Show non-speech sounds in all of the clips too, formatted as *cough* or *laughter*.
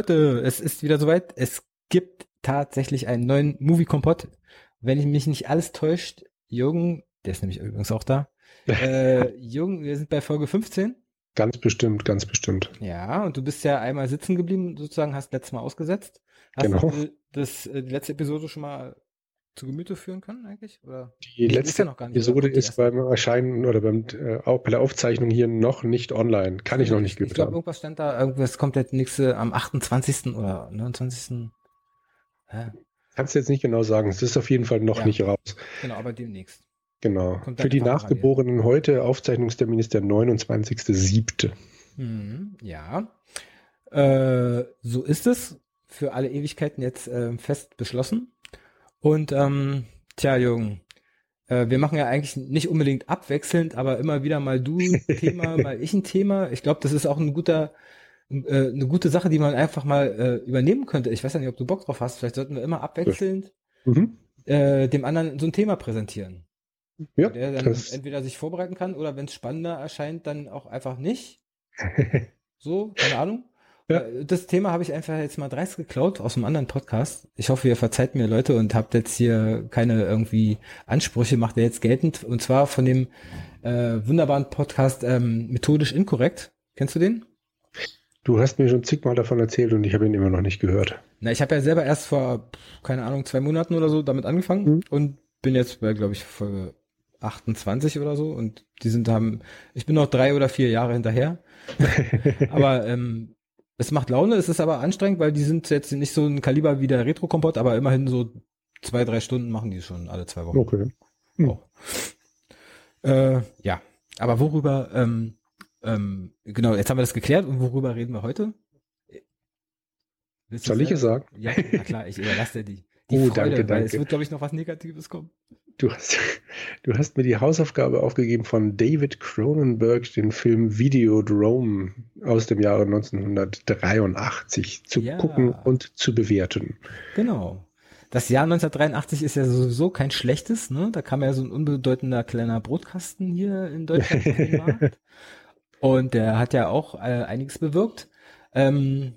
Leute, es ist wieder soweit. Es gibt tatsächlich einen neuen Movie Kompott. Wenn ich mich nicht alles täuscht, Jürgen, der ist nämlich übrigens auch da. *laughs* äh, Jürgen, wir sind bei Folge 15. Ganz bestimmt, ganz bestimmt. Ja, und du bist ja einmal sitzen geblieben, sozusagen, hast letztes Mal ausgesetzt. Hast Genau. du das, äh, die letzte Episode schon mal zu Gemüte führen können eigentlich? Oder? Die letzte ja noch gar nicht, Episode ist erste? beim Erscheinen oder beim, äh, bei der Aufzeichnung hier noch nicht online. Kann ich noch nicht Ich gehört glaube, irgendwas stand da, irgendwas kommt der nächste am 28. oder 29. Ja, Kannst du jetzt nicht genau sagen. Es ist auf jeden Fall noch Ja. nicht raus. genau, aber demnächst. Genau. Für die Nachgeborenen heute, Aufzeichnungstermin ist der 29.07. Mhm, ja. Äh, so ist es. Für alle Ewigkeiten jetzt äh, fest beschlossen. Und ähm, tja, Jürgen, äh, wir machen ja eigentlich nicht unbedingt abwechselnd, aber immer wieder mal du ein *laughs* Thema, mal ich ein Thema. Ich glaube, das ist auch ein guter, äh, eine gute Sache, die man einfach mal äh, übernehmen könnte. Ich weiß ja nicht, ob du Bock drauf hast. Vielleicht sollten wir immer abwechselnd Mhm. äh, dem anderen so ein Thema präsentieren. Ja, Der dann entweder sich vorbereiten kann oder wenn es spannender erscheint, dann auch einfach nicht. *laughs* So, keine Ahnung. Ja. Äh, Das Thema habe ich einfach jetzt mal dreist geklaut aus einem anderen Podcast. Ich hoffe, ihr verzeiht mir Leute und habt jetzt hier keine irgendwie Ansprüche, macht ihr jetzt geltend. Und zwar von dem äh, wunderbaren Podcast ähm, Methodisch Inkorrekt. Kennst du den? du hast mir schon zigmal davon erzählt und ich habe ihn immer noch nicht gehört. Na, ich habe ja selber erst vor, keine Ahnung, zwei Monaten oder so damit angefangen Mhm. und bin jetzt bei, glaube ich, Folge 28 oder so und die sind haben, ich bin noch drei oder vier Jahre hinterher. *laughs* aber ähm, es macht Laune, es ist aber anstrengend, weil die sind jetzt nicht so ein Kaliber wie der Retro-Kompott, aber immerhin so zwei, drei Stunden machen die schon alle zwei Wochen. Okay. Hm. Oh. Äh, ja, aber worüber, ähm, ähm, genau, jetzt haben wir das geklärt und worüber reden wir heute? Willst Soll ich es sagen? Ja, na klar, ich überlasse dir die. Die Oh, Freude, danke, weil danke. es wird, glaube ich, noch was Negatives kommen. Du hast, *laughs* du hast mir die Hausaufgabe aufgegeben von David Cronenberg, den Film Videodrome aus dem Jahre 1983 zu Ja. gucken und zu bewerten. Genau. Das Jahr 1983 ist ja sowieso kein schlechtes, ne? Da kam ja so ein unbedeutender kleiner Brotkasten hier in Deutschland den. *laughs* Und der hat ja auch äh, einiges bewirkt. Ähm,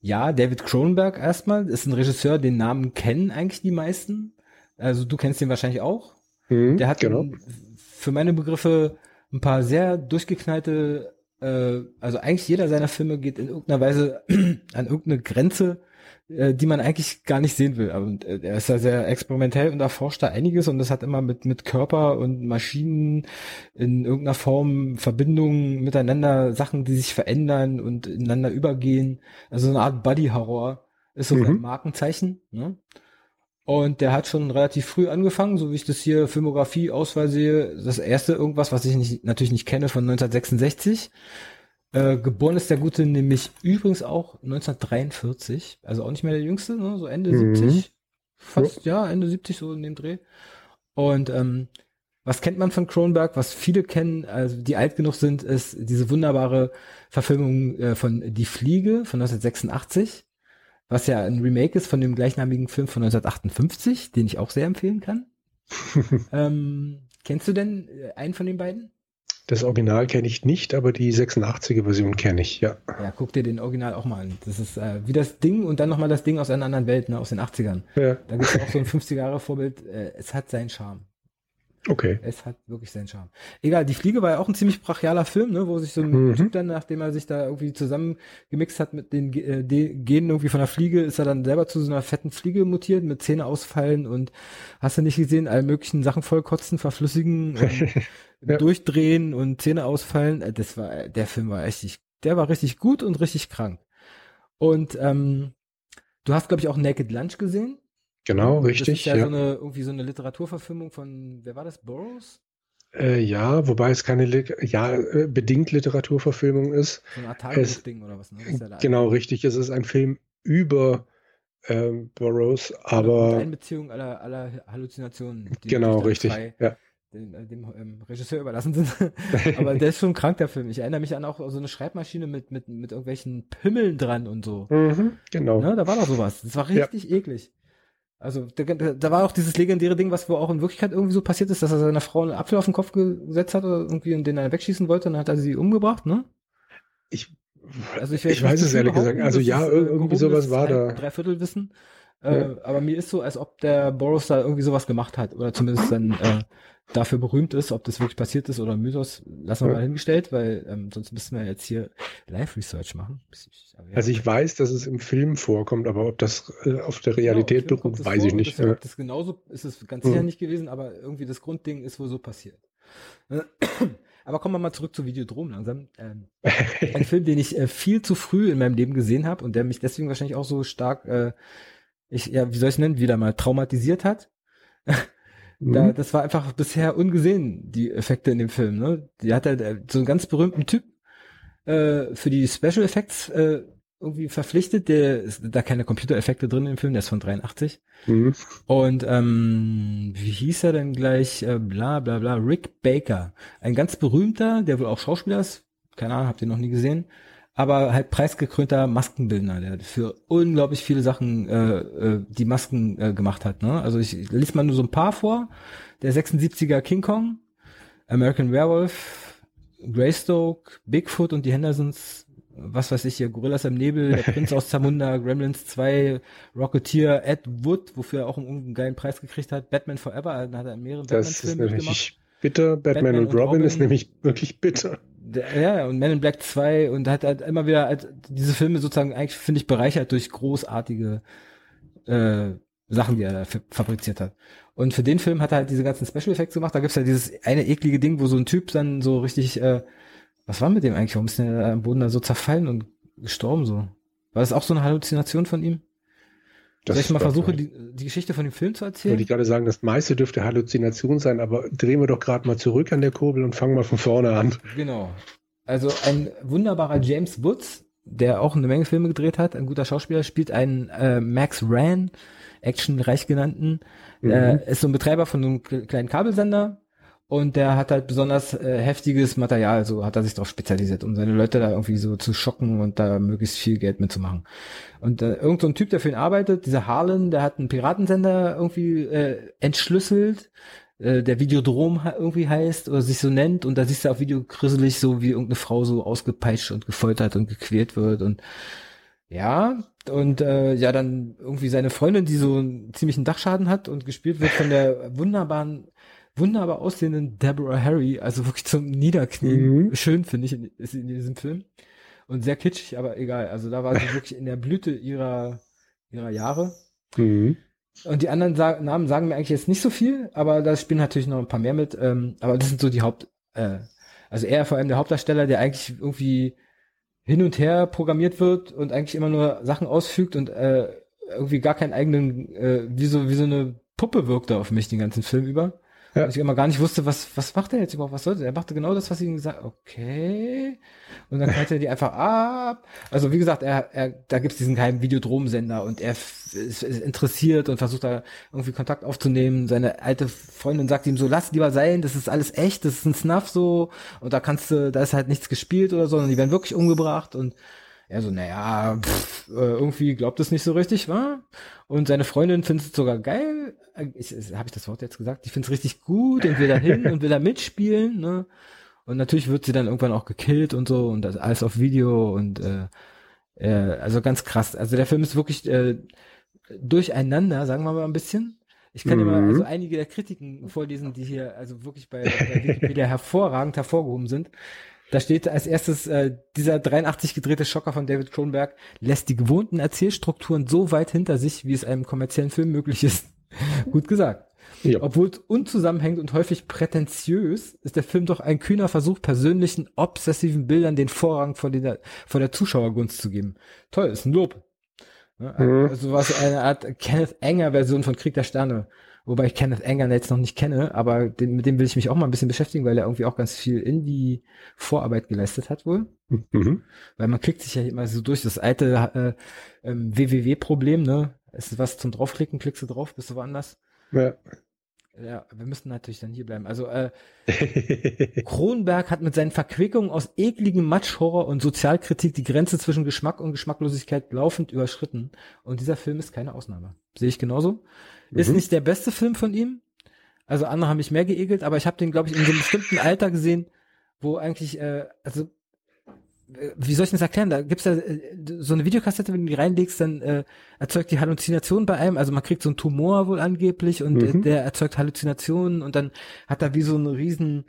ja, David Cronenberg erstmal ist ein Regisseur, den Namen kennen eigentlich die meisten. Also du kennst den wahrscheinlich auch. Hm, Der hat genau. für meine Begriffe ein paar sehr durchgeknallte, äh, also eigentlich jeder seiner Filme geht in irgendeiner Weise *clears throat* an irgendeine Grenze, äh, die man eigentlich gar nicht sehen will. Und äh, er ist ja sehr experimentell und erforscht da einiges und das hat immer mit, mit Körper und Maschinen in irgendeiner Form Verbindungen miteinander, Sachen, die sich verändern und ineinander übergehen. Also so eine Art Buddy-Horror ist so Mhm. ein Markenzeichen. Ne? Und der hat schon relativ früh angefangen, so wie ich das hier Filmografie Auswahl sehe. Das erste irgendwas, was ich nicht, natürlich nicht kenne, von 1966. Äh, geboren ist der Gute nämlich übrigens auch 1943, also auch nicht mehr der Jüngste, ne? so Ende Mhm. 70. Fast, ja. Ende 70, so in dem Dreh. Und ähm, was kennt man von Cronenberg? Was viele kennen, also die alt genug sind, ist diese wunderbare Verfilmung äh, von Die Fliege von 1986. was ja ein Remake ist von dem gleichnamigen Film von 1958, den ich auch sehr empfehlen kann. *laughs* ähm, kennst du denn äh, einen von den beiden? Das Original kenne ich nicht, aber die 86er Version kenne ich, ja. Ja, guck dir den Original auch mal an. Das ist äh, wie das Ding und dann nochmal das Ding aus einer anderen Welt, ne, aus den 80ern. Ja. Da gibt es auch so ein *laughs* 50er Jahre Vorbild. Äh, es hat seinen Charme. Okay. Es hat wirklich seinen Charme. Egal, die Fliege war ja auch ein ziemlich brachialer Film, ne, wo sich so ein mhm. Typ dann, nachdem er sich da irgendwie zusammengemixt hat mit den äh, Genen irgendwie von der Fliege, ist er dann selber zu so einer fetten Fliege mutiert mit Zähne ausfallen und hast du nicht gesehen, alle möglichen Sachen vollkotzen, verflüssigen, *laughs* ja. durchdrehen und Zähne ausfallen. Äh, das war, der Film war richtig, der war richtig gut und richtig krank. Und ähm, du hast, glaube ich, auch Naked Lunch gesehen. Genau, richtig. Das ist ja, ja. So eine, irgendwie so eine Literaturverfilmung von, wer war das, Burroughs? Äh, ja, wobei es keine, ja, äh, bedingt Literaturverfilmung ist. So ein Tagebuchding oder was? Ne? Ja genau, richtig. Es ist ein Film über ähm, Burroughs, aber. Mit Einbeziehung aller, aller Halluzinationen. genau, richtig. Ja dem, äh, dem ähm, Regisseur überlassen sind. *laughs* Aber der ist schon krank, der Film. Ich erinnere mich an auch so eine Schreibmaschine mit, mit, mit irgendwelchen Pimmeln dran und so. Mhm, genau. Ne, da war doch sowas. Das war richtig ja. eklig. Also da, da war auch dieses legendäre Ding, was wohl auch in Wirklichkeit irgendwie so passiert ist, dass er seiner Frau einen Apfel auf den Kopf gesetzt hat oder irgendwie und den dann wegschießen wollte und dann hat er sie umgebracht, ne? Ich, also ich, ich weiß es ehrlich gesagt. Also ja, ist, äh, irgendwie sowas war da. Dreiviertel wissen. Äh, aber mir ist so, als ob der Boros da irgendwie sowas gemacht hat oder zumindest dann äh, dafür berühmt ist, ob das wirklich passiert ist oder Mythos, lassen wir ja. mal hingestellt, weil ähm, sonst müssten wir jetzt hier Live-Research machen. Also ich weiß, dass es im Film vorkommt, aber ob das äh, auf der Realität genau, beruht, weiß vor, ich nicht. Das, ja. das genauso ist es ganz sicher mhm. nicht gewesen, aber irgendwie das Grundding ist wohl so passiert. *clears throat* Aber kommen wir mal zurück zu Videodrom langsam. Ähm, ein *laughs* Film, den ich äh, viel zu früh in meinem Leben gesehen habe und der mich deswegen wahrscheinlich auch so stark, äh, ich, ja, wie soll ich es nennen, wieder mal traumatisiert hat. *laughs* Da, mhm. das war einfach bisher ungesehen, die Effekte in dem Film. Ne? Die hat halt so einen ganz berühmten Typ äh, für die Special Effects äh, irgendwie verpflichtet. Der ist da keine Computereffekte drin im Film, der ist von 83. Mhm. Und ähm, wie hieß er denn gleich? Äh, bla bla bla. Rick Baker. Ein ganz berühmter, der wohl auch Schauspieler ist. Keine Ahnung, habt ihr noch nie gesehen aber halt preisgekrönter Maskenbildner, der für unglaublich viele Sachen äh, äh, die Masken äh, gemacht hat. Ne? Also ich lese mal nur so ein paar vor. Der 76er King Kong, American Werewolf, Greystoke, Bigfoot und die Hendersons, was weiß ich hier, Gorillas im Nebel, der Prinz aus Zamunda, *laughs* Gremlins 2, Rocketeer, Ed Wood, wofür er auch einen geilen Preis gekriegt hat, Batman Forever, da hat er mehrere Batman-Filme gemacht. Bitter, Batman, Batman und, und Robin, Robin ist nämlich wirklich bitter ja, und Men in Black 2 und hat halt immer wieder halt diese Filme sozusagen eigentlich, finde ich, bereichert durch großartige äh, Sachen, die er da fabriziert hat. Und für den Film hat er halt diese ganzen Special Effects gemacht. Da gibt's ja dieses eine eklige Ding, wo so ein Typ dann so richtig, äh, was war mit dem eigentlich? Warum ist der am Boden da so zerfallen und gestorben so? War das auch so eine Halluzination von ihm? Das Soll ich mal versuche, die, die Geschichte von dem Film zu erzählen? Wollte ich gerade sagen, das meiste dürfte Halluzination sein, aber drehen wir doch gerade mal zurück an der Kurbel und fangen mal von vorne an. Genau. Also ein wunderbarer James Woods, der auch eine Menge Filme gedreht hat, ein guter Schauspieler, spielt einen äh, Max Ran, actionreich genannten, mhm. äh, ist so ein Betreiber von einem kleinen Kabelsender, und der hat halt besonders äh, heftiges Material, so hat er sich darauf spezialisiert, um seine Leute da irgendwie so zu schocken und da möglichst viel Geld mitzumachen. Und äh, irgend so Typ, der für ihn arbeitet, dieser Harlan, der hat einen Piratensender irgendwie äh, entschlüsselt, äh, der Videodrom irgendwie heißt oder sich so nennt und da siehst du auf Video grisselig so, wie irgendeine Frau so ausgepeitscht und gefoltert und gequält wird und ja, und äh, ja, dann irgendwie seine Freundin, die so einen ziemlichen Dachschaden hat und gespielt wird von der wunderbaren wunderbar aussehenden Deborah Harry, also wirklich zum Niederknien. Mhm. Schön, finde ich, ist in diesem Film. Und sehr kitschig, aber egal. Also da war sie *laughs* wirklich in der Blüte ihrer, ihrer Jahre. Mhm. Und die anderen Sa Namen sagen mir eigentlich jetzt nicht so viel, aber da spielen natürlich noch ein paar mehr mit. Ähm, aber das sind so die Haupt, äh, also er vor allem der Hauptdarsteller, der eigentlich irgendwie hin und her programmiert wird und eigentlich immer nur Sachen ausfügt und äh, irgendwie gar keinen eigenen, äh, wie so wie so eine Puppe wirkt er auf mich den ganzen Film über. Ja. Ich immer gar nicht wusste, was, was macht er jetzt überhaupt, was sollte er? machte genau das, was ich ihm gesagt okay. Und dann knallt er die einfach ab. Also wie gesagt, er, er, da gibt's diesen geheimen Videodromsender und er ist, ist interessiert und versucht da irgendwie Kontakt aufzunehmen. Seine alte Freundin sagt ihm so, lass lieber sein, das ist alles echt, das ist ein Snuff so und da kannst du, da ist halt nichts gespielt oder so, sondern die werden wirklich umgebracht und Er so, naja, pff, äh, irgendwie glaubt es nicht so richtig, wa? Und seine Freundin findet es sogar geil. Äh, Habe ich das Wort jetzt gesagt? Die findet es richtig gut und will da hin und will da mitspielen, ne? Und natürlich wird sie dann irgendwann auch gekillt und so und das alles auf Video und äh, äh, also ganz krass. Also der Film ist wirklich äh, durcheinander, sagen wir mal ein bisschen. Ich kann mhm. dir mal also einige der Kritiken vorlesen, die hier also wirklich bei, bei Wikipedia *laughs* hervorragend hervorgehoben sind. Da steht als erstes, äh, dieser 83 gedrehte Schocker von David Cronenberg lässt die gewohnten Erzählstrukturen so weit hinter sich, wie es einem kommerziellen Film möglich ist. *laughs* Gut gesagt. Ja. Obwohl es unzusammenhängend und häufig prätentiös, ist der Film doch ein kühner Versuch, persönlichen, obsessiven Bildern den Vorrang vor der, vor der Zuschauergunst zu geben. Toll, ist ein Lob. Ne? Mhm. Also was eine Art Kenneth Enger Version von Krieg der Sterne. Wobei ich Kenneth Enger jetzt noch nicht kenne, aber den, mit dem will ich mich auch mal ein bisschen beschäftigen, weil er irgendwie auch ganz viel in die Vorarbeit geleistet hat wohl. Mhm. Weil man klickt sich ja immer so durch das alte äh, ähm, WWW-Problem, ne? Es ist was zum draufklicken, klickst du drauf, bist du woanders. Ja. Ja, wir müssen natürlich dann hier bleiben. Also äh, *laughs* Kronberg hat mit seinen Verquickungen aus ekligem Matschhorror und Sozialkritik die Grenze zwischen Geschmack und Geschmacklosigkeit laufend überschritten. Und dieser Film ist keine Ausnahme. Sehe ich genauso. Mhm. Ist nicht der beste Film von ihm. Also andere haben mich mehr geekelt, aber ich habe den, glaube ich, in so einem bestimmten Alter gesehen, wo eigentlich, äh, also wie soll ich das erklären? Da gibt's ja äh, so eine Videokassette, wenn du die reinlegst, dann äh, erzeugt die Halluzination bei einem. Also man kriegt so einen Tumor wohl angeblich und mhm. der erzeugt Halluzinationen und dann hat er wie so eine riesen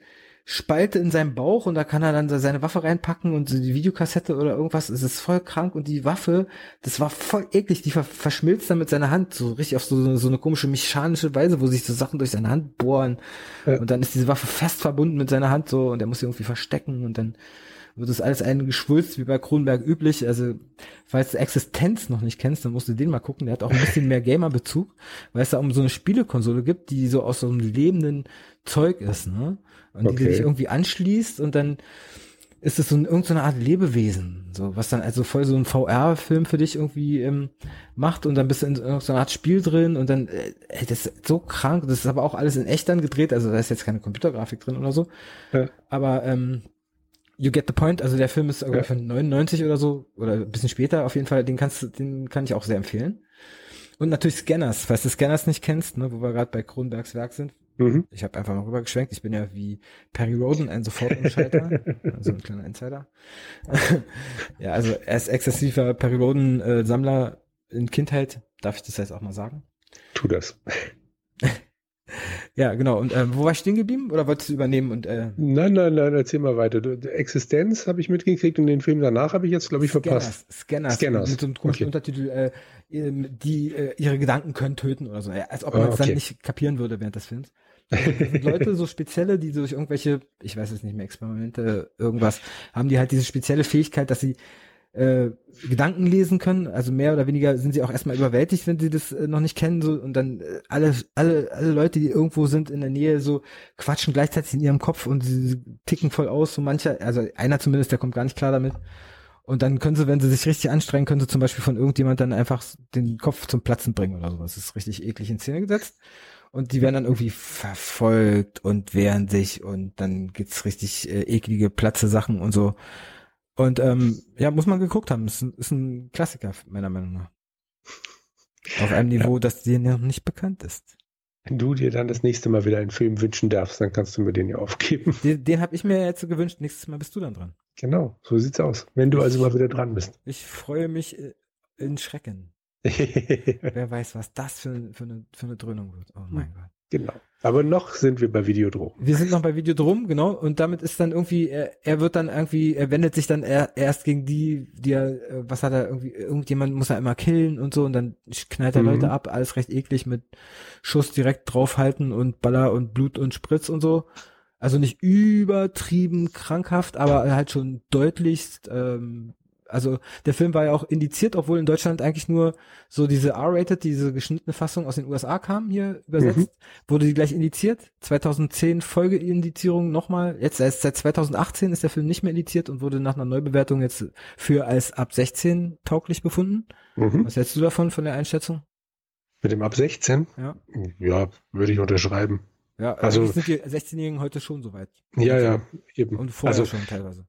Spalte in seinem Bauch und da kann er dann seine Waffe reinpacken und so die Videokassette oder irgendwas. Es ist voll krank und die Waffe, das war voll eklig. Die ver verschmilzt dann mit seiner Hand so richtig auf so, so eine komische mechanische Weise, wo sich so Sachen durch seine Hand bohren. Ja. Und dann ist diese Waffe fest verbunden mit seiner Hand so und er muss sie irgendwie verstecken und dann wird das alles ein Geschwulst wie bei Kronberg üblich. Also, falls du Existenz noch nicht kennst, dann musst du den mal gucken. Der hat auch ein bisschen mehr Gamer-Bezug, weil es da um so eine Spielekonsole gibt, die so aus so einem lebenden Zeug ist, ne? Und okay. die sich irgendwie anschließt und dann ist es so eine, irgendeine Art Lebewesen, so was dann also voll so ein VR-Film für dich irgendwie ähm, macht und dann bist du in so einer Art Spiel drin und dann, äh, das ist so krank, das ist aber auch alles in echt dann gedreht, also da ist jetzt keine Computergrafik drin oder so, ja. aber ähm, You get the point. Also der Film ist ja. von 99 oder so oder ein bisschen später auf jeden Fall. Den kannst du, den kann ich auch sehr empfehlen. Und natürlich Scanners, falls du Scanners nicht kennst, ne, wo wir gerade bei Kronbergs Werk sind. Mhm. Ich habe einfach mal rübergeschwenkt. Ich bin ja wie Perry Roden ein Sofortumschalter, *laughs* also ein kleiner Insider. *laughs* ja, also er ist exzessiver Perry Roden äh, Sammler in Kindheit. Darf ich das jetzt auch mal sagen? Tu das. *laughs* *laughs* Ja, genau. Und äh, wo war ich stehen geblieben? Oder wolltest du übernehmen? Und, äh, nein, nein, nein, erzähl mal weiter. Du, Existenz habe ich mitgekriegt und den Film danach habe ich jetzt, glaube ich, verpasst. Scanners. Scanners. Mit so einem komischen okay. Untertitel, äh, die äh, ihre Gedanken können töten oder so. Ja, als ob man es ah, okay. dann nicht kapieren würde während des Films. Das sind Leute, so spezielle, die durch irgendwelche, ich weiß es nicht mehr, Experimente, irgendwas, haben die halt diese spezielle Fähigkeit, dass sie äh, Gedanken lesen können. Also mehr oder weniger sind sie auch erstmal überwältigt, wenn sie das äh, noch nicht kennen. So, und dann äh, alle, alle, alle Leute, die irgendwo sind in der Nähe, so quatschen gleichzeitig in ihrem Kopf und sie ticken voll aus. So mancher, also einer zumindest, der kommt gar nicht klar damit. Und dann können sie, wenn sie sich richtig anstrengen, können sie zum Beispiel von irgendjemand dann einfach den Kopf zum Platzen bringen oder sowas. Das ist richtig eklig in Szene gesetzt. Und die werden dann irgendwie verfolgt und wehren sich und dann gibt's richtig äh, eklige Platze Sachen und so. Und ähm, ja, muss man geguckt haben. Ist ist ein Klassiker, meiner Meinung nach. Auf einem Niveau, ja. das dir noch nicht bekannt ist. Wenn du dir dann das nächste Mal wieder einen Film wünschen darfst, dann kannst du mir den ja aufgeben. *laughs* Den, den habe ich mir jetzt gewünscht. Nächstes Mal bist du dann dran. Genau, so sieht's aus. Wenn du also mal wieder dran bist. Ich freue mich äh, in Schrecken. *laughs* Wer weiß, was das für, für, eine, für eine Dröhnung wird. Oh mein Gott. Genau. Aber noch sind wir bei Videodrom. Wir sind noch bei Videodrom, genau. Und damit ist dann irgendwie, er, er wird dann irgendwie, er wendet sich dann er, erst gegen die, die er, äh, was hat er irgendwie, irgendjemand muss er immer killen und so und dann knallt er mhm. Leute ab, alles recht eklig mit Schuss direkt draufhalten und Baller und Blut und Spritz und so. Also nicht übertrieben krankhaft, aber halt schon deutlichst ähm, also der Film war ja auch indiziert, obwohl in Deutschland eigentlich nur so diese R-rated, diese geschnittene Fassung aus den USA kam, hier übersetzt, mhm. wurde die gleich indiziert. 2010 Folgeindizierung nochmal. Jetzt erst seit 2018 ist der Film nicht mehr indiziert und wurde nach einer Neubewertung jetzt für als ab 16 tauglich befunden. Mhm. Was hältst du davon, von der Einschätzung? Mit dem ab 16? Ja. Ja, würde ich unterschreiben. Ja, also sind die 16-Jährigen heute schon soweit. Ja, ja, eben. Und vorher also, schon teilweise.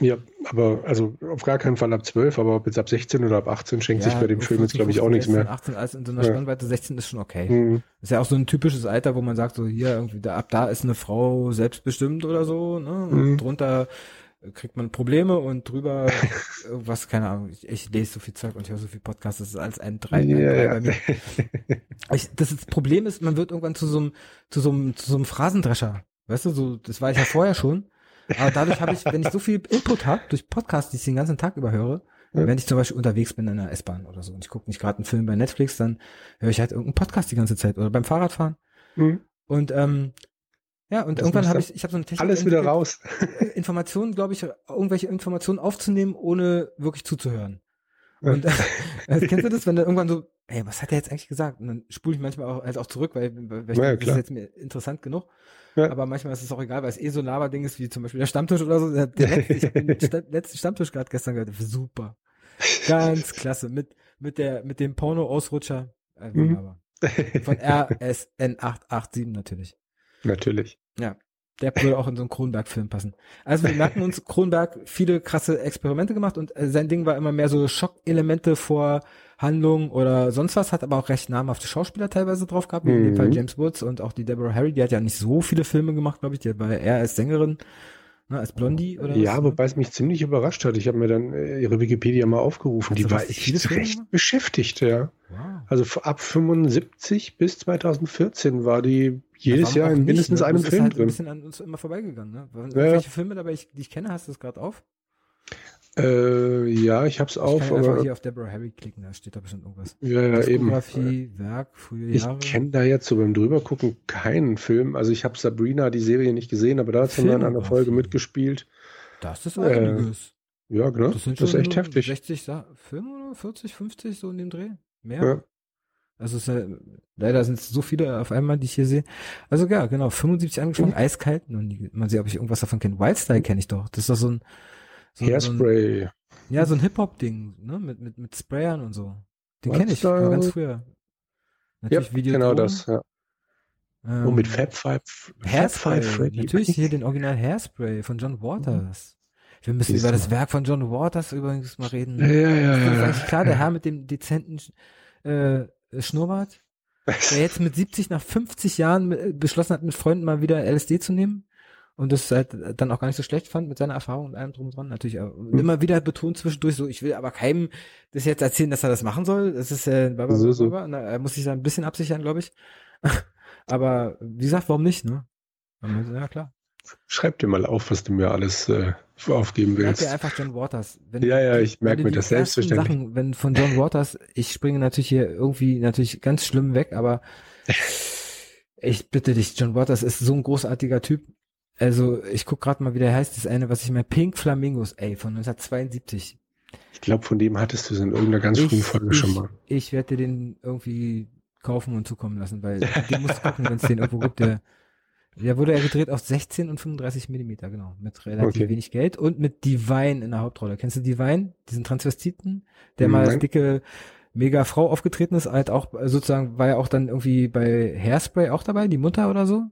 Ja, aber also auf gar keinen Fall ab 12, aber ob jetzt ab 16 oder ab 18 schenkt sich bei dem Film jetzt, glaube ich, auch nichts mehr. 18, also in so einer ja. Spannweite 16 ist schon okay. Mhm. Ist ja auch so ein typisches Alter, wo man sagt, so hier irgendwie, da, ab da ist eine Frau selbstbestimmt oder so, ne? Und mhm. drunter kriegt man Probleme und drüber *laughs* was, keine Ahnung, ich, ich lese so viel Zeug und höre so viel Podcasts, das ist alles ein drei, ja, drei ja. bei mir. Ich, das, ist, das Problem ist, man wird irgendwann zu so einem, zu so einem, zu so einem Phrasendrescher. Weißt du, so, das war ich ja vorher schon. Aber dadurch habe ich, wenn ich so viel Input habe, durch Podcasts, die ich den ganzen Tag über höre, ja. wenn ich zum Beispiel unterwegs bin in der S-Bahn oder so und ich gucke nicht gerade einen Film bei Netflix, dann höre ich halt irgendeinen Podcast die ganze Zeit oder beim Fahrradfahren. Mhm. Und ähm, ja, und das irgendwann habe ich, ich habe so eine Technik. Alles wieder raus. Informationen, glaube ich, irgendwelche Informationen aufzunehmen, ohne wirklich zuzuhören. Und äh, kennst du das, wenn du irgendwann so, ey, was hat er jetzt eigentlich gesagt? Und dann spule ich manchmal auch, halt auch zurück, weil, weil ich ja, denke, das ist jetzt mir interessant genug. Ja. Aber manchmal ist es auch egal, weil es eh so ein Laberding ist, wie zum Beispiel der Stammtisch oder so. Der, der *laughs* letzte, ich habe den Sta letzten Stammtisch gerade gestern gehört. Super. Ganz klasse. Mit, mit der, mit dem Porno-Ausrutscher. Äh, mhm. Von RSN 887 natürlich. Natürlich. Ja. Der würde auch in so einen Kronberg-Film passen. Also wir merken uns, Kronberg viele krasse Experimente gemacht und äh, sein Ding war immer mehr so Schockelemente vor Handlung oder sonst was, hat aber auch recht namhafte Schauspieler teilweise drauf gehabt, mhm. in dem Fall mhm. James Woods und auch die Deborah Harry, die hat ja nicht so viele Filme gemacht, glaube ich, die war eher als Sängerin Ne, als Blondie oder Ja, was, wobei es mich ziemlich überrascht hat. Ich habe mir dann äh, ihre Wikipedia mal aufgerufen. Die war echt recht beschäftigt, ja. Wow. Also ab 75 bis 2014 war die jedes Jahr in mindestens nicht, ne? einem Film halt drin. ein bisschen an uns immer vorbeigegangen. Ne? Ja. Welche Filme dabei, ich, die ich kenne, hast du es gerade auf? Äh, ja, ich hab's auf. Ich kann aber hier auf Deborah Harry klicken, da steht da bestimmt irgendwas. Ja, ja, eben. Werk, frühe Jahre. Ich kenne da jetzt so beim drübergucken keinen Film. Also ich habe Sabrina, die Serie nicht gesehen, aber da hat sie mal in einer Folge mitgespielt. Das ist einiges. Äh, ja, genau. Das, sind das ist echt heftig. 60 Filme oder 40, 50 so in dem Dreh? Mehr? Ja. Also es ist leider sind es so viele auf einmal, die ich hier sehe. Also ja, genau, 75 angefangen, mhm. eiskalt. Mal sehen, ob ich irgendwas davon kenne. Wildstyle kenne ich doch. Das ist doch so ein so, Hairspray. So ein, ja, so ein Hip-Hop-Ding, ne? Mit, mit, mit Sprayern und so. Den kenne ich von ganz früher. Natürlich ja, Video genau das, ja. Ähm, oh, mit Fab Five. Hairspray. Freddy. Natürlich hier *laughs* den Original Hairspray von John Waters. Wir müssen Siehst über das Werk von John Waters übrigens mal reden. Ja, ja, ja. Das ist eigentlich klar, der Herr mit dem dezenten äh, Schnurrbart, *laughs* der jetzt mit 70 nach 50 Jahren beschlossen hat, mit Freunden mal wieder LSD zu nehmen und das halt dann auch gar nicht so schlecht fand mit seiner Erfahrung und allem drum und dran. Natürlich. Mhm. immer wieder betont zwischendurch so, ich will aber keinem das jetzt erzählen, dass er das machen soll. Das ist äh, bla, bla, bla, so, bla, bla. er muss sich da ein bisschen absichern, glaube ich. *laughs* aber wie gesagt, warum nicht, ne? Ja, klar. Schreib dir mal auf, was du mir alles äh, aufgeben willst. Schreib dir einfach John Waters. Wenn, ja, ja, ich merke mir das selbstverständlich. Sachen, wenn von John Waters, ich springe natürlich hier irgendwie natürlich ganz schlimm weg, aber *laughs* ich bitte dich, John Waters ist so ein großartiger Typ also, ich guck gerade mal, wie der heißt. Das eine, was ich mal Pink Flamingos, ey, von 1972. Ich glaube, von dem hattest du es in irgendeiner ganz frühen Folge schon mal. Ich werde dir den irgendwie kaufen und zukommen lassen, weil *laughs* den musst du gucken, wenn es den irgendwo gibt. Der, der wurde ja gedreht auf 16 und 35 Millimeter, genau, mit relativ okay. wenig Geld und mit Divine in der Hauptrolle. Kennst du Divine, diesen Transvestiten, der Nein. mal als dicke mega Frau aufgetreten ist, halt auch sozusagen war ja auch dann irgendwie bei Hairspray auch dabei, die Mutter oder so.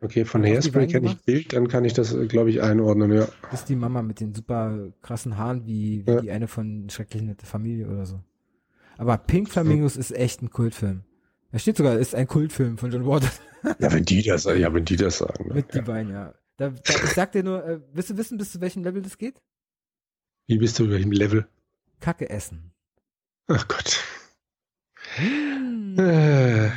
Okay, von Hairspray kenne ich Bild, dann kann ich das, glaube ich, einordnen, ja. Das ist die Mama mit den super krassen Haaren, wie, wie ja. die eine von Schrecklich nette Familie oder so. Aber Pink Flamingos ja. ist echt ein Kultfilm. Da steht sogar, ist ein Kultfilm von John Waters. *laughs* ja, wenn die das, ja, wenn die das sagen. Mit ja. die beiden, ja. Da, da, ich sag dir nur, äh, willst du wissen, bis zu welchem Level das geht? Wie bist du, welchem Level? Kacke essen. Ach Gott. Hm. Äh.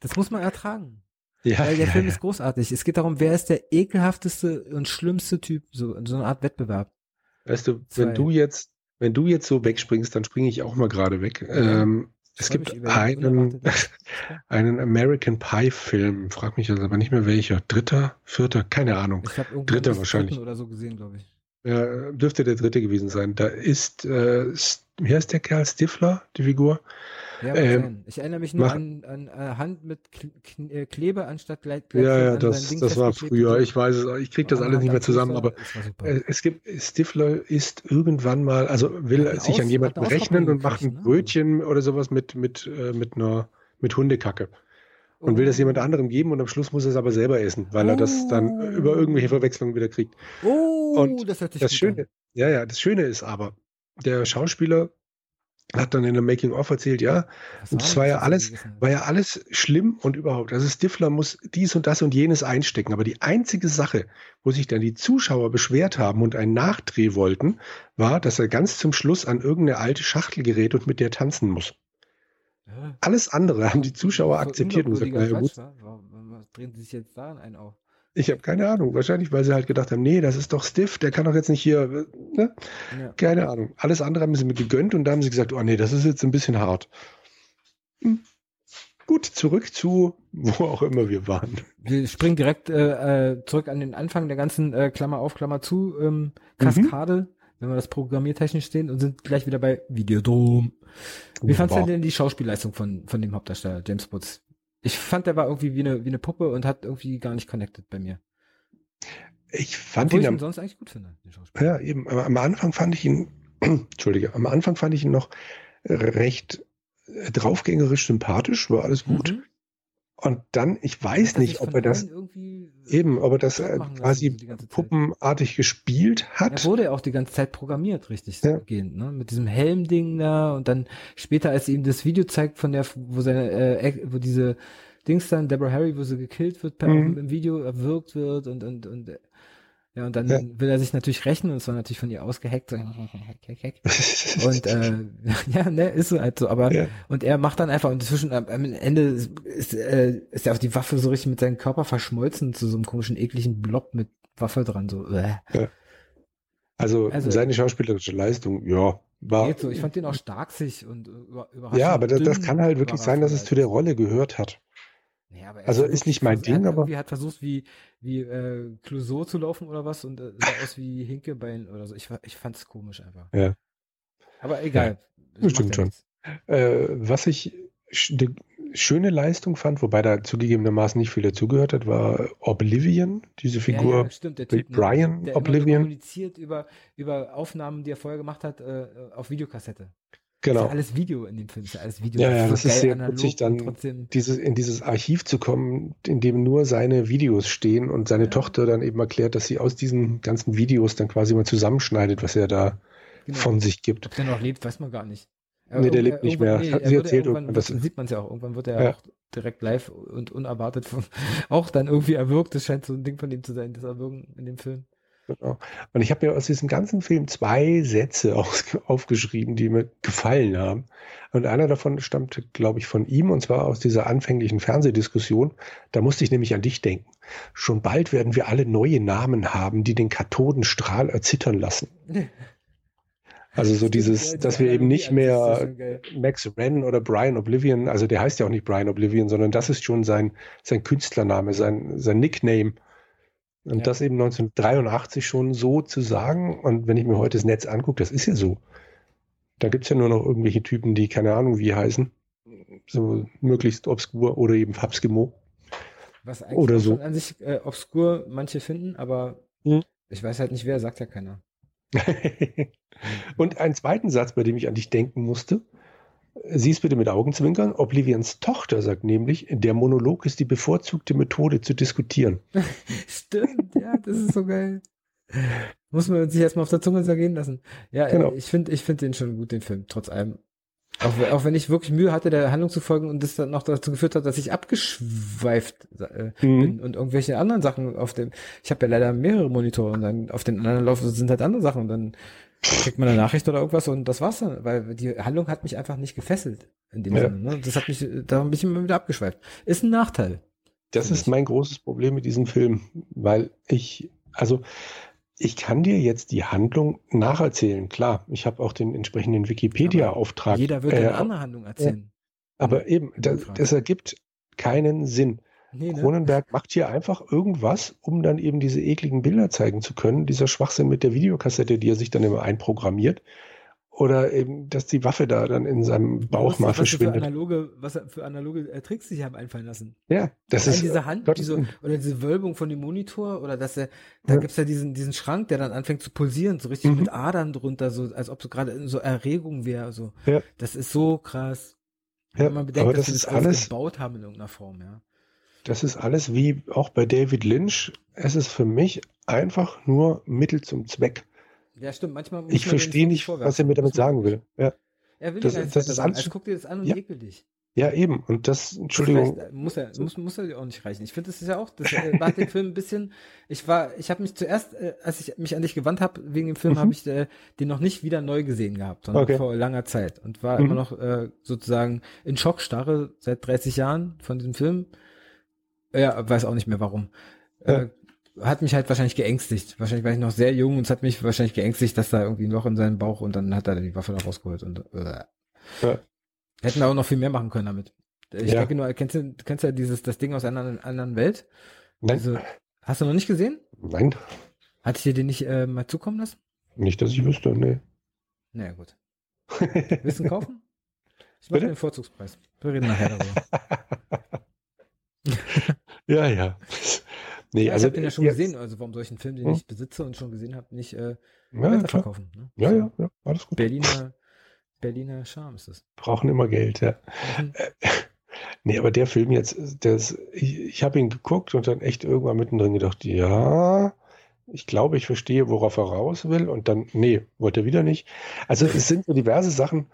Das muss man ertragen. Ja, Weil der ja, Film ja. ist großartig. Es geht darum, wer ist der ekelhafteste und schlimmste Typ, so, so eine Art Wettbewerb. Weißt du, Zwei. wenn du jetzt, wenn du jetzt so wegspringst, dann springe ich auch mal gerade weg. Ähm, es gibt einen, *laughs* einen American Pie Film, frag mich jetzt aber nicht mehr welcher. Dritter, vierter, keine Ahnung. Ich habe Dritter wahrscheinlich. Oder so gesehen, glaube ich. Ja, dürfte der dritte gewesen sein. Da ist, äh, wie heißt der Kerl? Stifler, die Figur? Ja, ähm, ich erinnere mich nur mach, an, an, an äh, Hand mit äh, Klebe anstatt gleich. Ja, ja, das, das war früher. Ich weiß es, ich kriege das alles nicht mehr zusammen, aber äh, es gibt, Stifler ist irgendwann mal, also will sich aus, an jemanden rechnen und macht ein ne? Brötchen oder sowas mit, mit, mit einer, mit Hundekacke. und will das jemand anderem geben und am Schluss muss er es aber selber essen, weil oh. er das dann oh. über irgendwelche Verwechslungen wieder kriegt. Oh, und das hört sich das Schöne, an. ja, ja, das Schöne ist aber, der Schauspieler hat dann in der Making of erzählt, ja, und das war ja alles, war ja alles schlimm und überhaupt. Also Stifler muss dies und das und jenes einstecken. Aber die einzige Sache, wo sich dann die Zuschauer beschwert haben und einen Nachdreh wollten, war, dass er ganz zum Schluss an irgendeine alte Schachtel gerät und mit der tanzen muss. Ja. Alles andere haben die Zuschauer akzeptiert und gesagt, naja, gut. Was drehen sie sich jetzt da ein auf? Ich habe keine Ahnung. Wahrscheinlich, weil sie halt gedacht haben, nee, das ist doch Stiff, der kann doch jetzt nicht hier. Ne? Ja. Keine Ahnung. Alles andere haben sie mir gegönnt und da haben sie gesagt, oh nee, das ist jetzt ein bisschen hart. Hm. Gut, zurück zu wo auch immer wir waren. Wir springen direkt äh, äh zurück an den Anfang der ganzen äh, Klammer auf, Klammer zu ähm, Kaskade, mhm. wenn wir das programmiertechnisch sehen und sind gleich wieder bei Videodrom. Wie fandst du denn die Schauspielleistung von, von dem Hauptdarsteller, James Woods? Ich fand, der war irgendwie wie eine, wie eine Puppe und hat irgendwie gar nicht connected bei mir. Ich fand Obwohl ihn, ich ihn sonst eigentlich gut finde. Ja, eben. Aber am Anfang fand ich ihn, *clears throat* Entschuldige, am Anfang fand ich ihn noch recht draufgängerisch sympathisch, war alles gut. Mhm. Und dann, ich weiß nicht, ob er das eben, ob er das äh, quasi puppenartig gespielt hat. Er wurde ja auch die ganze Zeit programmiert, richtig ja. gehend, ne? Mit diesem Helm-Ding da und dann später, als sie ihm das Video zeigt von der, wo seine, äh, wo diese Dings dann, Deborah Harry, wo sie gekillt wird per, mhm. im Video erwürgt wird und und und ja, und dann ja. will er sich natürlich rächen und es war natürlich von ihr ausgehackt. So, *laughs* und äh, *laughs* ja, ne, ist so halt so. Aber ja. und er macht dann einfach und zwischen am Ende ist, ist, äh, ist er auf die Waffe so richtig mit seinem Körper verschmolzen zu so einem komischen ekligen Blob mit Waffe dran. So. Äh. Ja. Also, also seine schauspielerische Leistung, ja, war. Geht so. Ich fand den auch stark sich und über, überraschend. Ja, aber das, das kann halt wirklich sein, dass es zu der Rolle gehört hat. Ja, also ist nicht mein Ding, aber. Er hat versucht, wie, wie äh, Clouseau zu laufen oder was und äh, sah aus wie Hinkebein oder so. Ich, ich fand es komisch einfach. Ja. Aber egal. Ja, stimmt schon. Äh, was ich eine schöne Leistung fand, wobei da zugegebenermaßen nicht viel dazugehört hat, war Oblivion, diese Figur. Ja, ja, stimmt, der typ, Brian der Oblivion. kommuniziert über, über Aufnahmen, die er vorher gemacht hat, äh, auf Videokassette. Genau. Ist ja alles Video in dem Film, ist ja alles Video. Ja, ja, das ist sehr witzig, dann dieses, in dieses Archiv zu kommen, in dem nur seine Videos stehen und seine ja. Tochter dann eben erklärt, dass sie aus diesen ganzen Videos dann quasi mal zusammenschneidet, was er da genau. von sich gibt. Ob der noch lebt, weiß man gar nicht. Aber nee, der lebt nicht mehr. Nee, hat sie erzählt. Irgendwann, das sieht man es ja auch. Irgendwann wird er ja. auch direkt live und unerwartet von, *laughs* auch dann irgendwie erwürgt. Das scheint so ein Ding von ihm zu sein, das Erwürgen in dem Film. Genau. Und ich habe mir aus diesem ganzen Film zwei Sätze *laughs* aufgeschrieben, die mir gefallen haben. Und einer davon stammte, glaube ich, von ihm, und zwar aus dieser anfänglichen Fernsehdiskussion. Da musste ich nämlich an dich denken. Schon bald werden wir alle neue Namen haben, die den Kathodenstrahl erzittern lassen. *laughs* Also so dieses, dass wir eben nicht mehr Max Wren oder Brian Oblivion, also der heißt ja auch nicht Brian Oblivion, sondern das ist schon sein, sein Künstlername, sein, sein Nickname. Und ja. das eben 1983 schon so zu sagen. Und wenn ich mir heute das Netz angucke, das ist ja so. Da gibt es ja nur noch irgendwelche Typen, die keine Ahnung wie heißen. So möglichst obskur oder eben Fabskimo. Was eigentlich oder so. an sich äh, obskur manche finden, aber hm? ich weiß halt nicht wer, sagt ja keiner. *laughs* Und einen zweiten Satz, bei dem ich an dich denken musste, Sieh es bitte mit Augenzwinkern. Oblivions Tochter sagt nämlich, der Monolog ist die bevorzugte Methode zu diskutieren. *laughs* Stimmt, ja, das ist so geil. Muss man sich erstmal auf der Zunge zergehen lassen. Ja, genau. ich finde ich finde den schon gut, den Film, trotz allem. Auch, auch, wenn ich wirklich Mühe hatte, der Handlung zu folgen und das dann noch dazu geführt hat, dass ich abgeschweift äh, mhm. bin und irgendwelche anderen Sachen auf dem, ich habe ja leider mehrere Monitore und dann auf den anderen laufen sind halt andere Sachen und dann kriegt man eine Nachricht oder irgendwas und das war's dann, weil die Handlung hat mich einfach nicht gefesselt in dem ja. Sinne. Ne? Das hat mich da ein bisschen wieder abgeschweift. Ist ein Nachteil. Das ist mein großes Problem mit diesem Film, weil ich, also ich kann dir jetzt die Handlung nacherzählen. Klar, ich habe auch den entsprechenden Wikipedia-Auftrag. Jeder würde äh, eine andere Handlung erzählen. Aber eben, das, das ergibt keinen Sinn. Nee, ne? Cronenberg macht hier einfach irgendwas, um dann eben diese ekligen Bilder zeigen zu können. Dieser Schwachsinn mit der Videokassette, die er sich dann immer einprogrammiert. Oder eben, dass die Waffe da dann in seinem Bauch was, mal was verschwindet. Für analoge, was für analoge äh, Tricks sich haben einfallen lassen. Ja, das ist. diese Hand, diese, oder diese Wölbung von dem Monitor, oder dass er, da ja. gibt's ja diesen, diesen Schrank, der dann anfängt zu pulsieren, so richtig mhm. mit Adern drunter, so, als ob so gerade in so Erregung wäre, so. Ja. Das ist so krass. Ja, Wenn man bedenkt, dass das sie das alles gebaut haben in irgendeiner Form, ja. Das ist alles wie auch bei David Lynch. Es ist für mich einfach nur Mittel zum Zweck. Ja, stimmt. Manchmal ich verstehe nicht, was er mir damit sagen will. Ja. Er will das, das, das ist alles. Also guck dir das an und ja. ekel dich. Ja, eben. Und das, Entschuldigung. Das muss er, muss, muss er dir auch nicht reichen. Ich finde, das ist ja auch, das äh, war den Film ein bisschen, ich war, ich habe mich zuerst, äh, als ich mich an dich gewandt habe, wegen dem Film, mhm. habe ich äh, den noch nicht wieder neu gesehen gehabt, sondern okay. vor langer Zeit. Und war mhm. immer noch äh, sozusagen in Schockstarre seit 30 Jahren von diesem Film. Ja, weiß auch nicht mehr warum. Ja. Äh, hat mich halt wahrscheinlich geängstigt. Wahrscheinlich war ich noch sehr jung und es hat mich wahrscheinlich geängstigt, dass da irgendwie ein Loch in seinem Bauch und dann hat er die Waffe da rausgeholt und äh. ja. hätten wir auch noch viel mehr machen können damit. Ich ja. denke nur, kennst du, kennst du ja dieses, das Ding aus einer anderen Welt? Nein. Also, hast du noch nicht gesehen? Nein. Hatte ich dir den nicht äh, mal zukommen lassen? Nicht, dass ich wüsste, nee. Naja, gut. *laughs* Ihn kaufen? Ich mache den Vorzugspreis. Wir reden nachher darüber. *laughs* ja, ja. Nee, ja, also, ich habe den ja schon jetzt, gesehen, also warum soll ich einen Film, den hm? ich besitze und schon gesehen habe, nicht äh, ja, verkaufen? Ne? Ja, ja, ja, alles gut. Berliner, Berliner Charme ist das. Brauchen immer Geld, ja. Mhm. *laughs* nee, aber der Film jetzt, das, ich, ich habe ihn geguckt und dann echt irgendwann mittendrin gedacht, ja, ich glaube, ich verstehe, worauf er raus will und dann, nee, wollte er wieder nicht. Also es sind so diverse Sachen,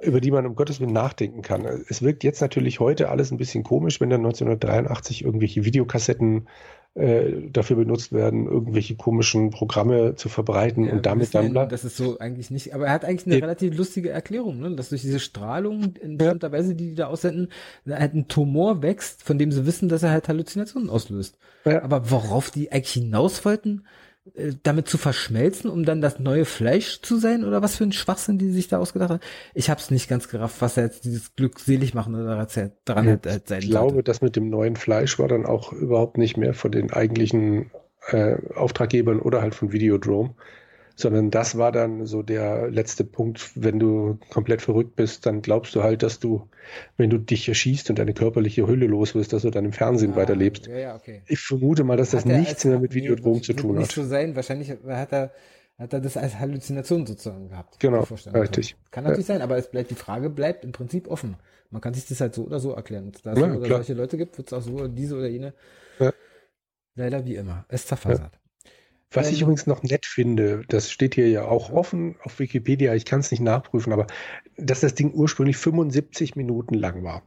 über die man um Gottes Willen nachdenken kann. Es wirkt jetzt natürlich heute alles ein bisschen komisch, wenn dann 1983 irgendwelche Videokassetten äh, dafür benutzt werden, irgendwelche komischen Programme zu verbreiten ja, und damit dann. Ja, das ist so eigentlich nicht, aber er hat eigentlich eine ja. relativ lustige Erklärung, ne? dass durch diese Strahlung in bestimmter Weise, die die da aussenden, halt ein Tumor wächst, von dem sie wissen, dass er halt Halluzinationen auslöst. Aber worauf die eigentlich hinaus wollten, äh, damit zu verschmelzen, um dann das neue Fleisch zu sein? Oder was für ein Schwachsinn, die sich da ausgedacht haben. Ich habe es nicht ganz gerafft, was er jetzt dieses glückselig machen oder daran ja, hätte sein Ich glaube, das mit dem neuen Fleisch war dann auch überhaupt nicht mehr von den eigentlichen äh, Auftraggebern oder halt von Videodrome, sondern das war dann so der letzte Punkt, wenn du komplett verrückt bist, dann glaubst du halt, dass du, wenn du dich erschießt und deine körperliche Hülle los wirst, dass du dann im Fernsehen ah, weiterlebst. Ja, ja, okay. Ich vermute mal, dass das nichts mehr mit Videodrom zu tun hat. Nicht so sein, wahrscheinlich hat er hat er das als Halluzination sozusagen gehabt. Genau, richtig. Kann natürlich ja. sein, aber es bleibt, die Frage bleibt im Prinzip offen. Man kann sich das halt so oder so erklären. Da es ja, oder solche Leute gibt, wird es auch so diese oder jene. Ja. Leider wie immer. Es zerfasert. Was ich übrigens noch nett finde, das steht hier ja auch offen auf Wikipedia, ich kann es nicht nachprüfen, aber dass das Ding ursprünglich 75 Minuten lang war.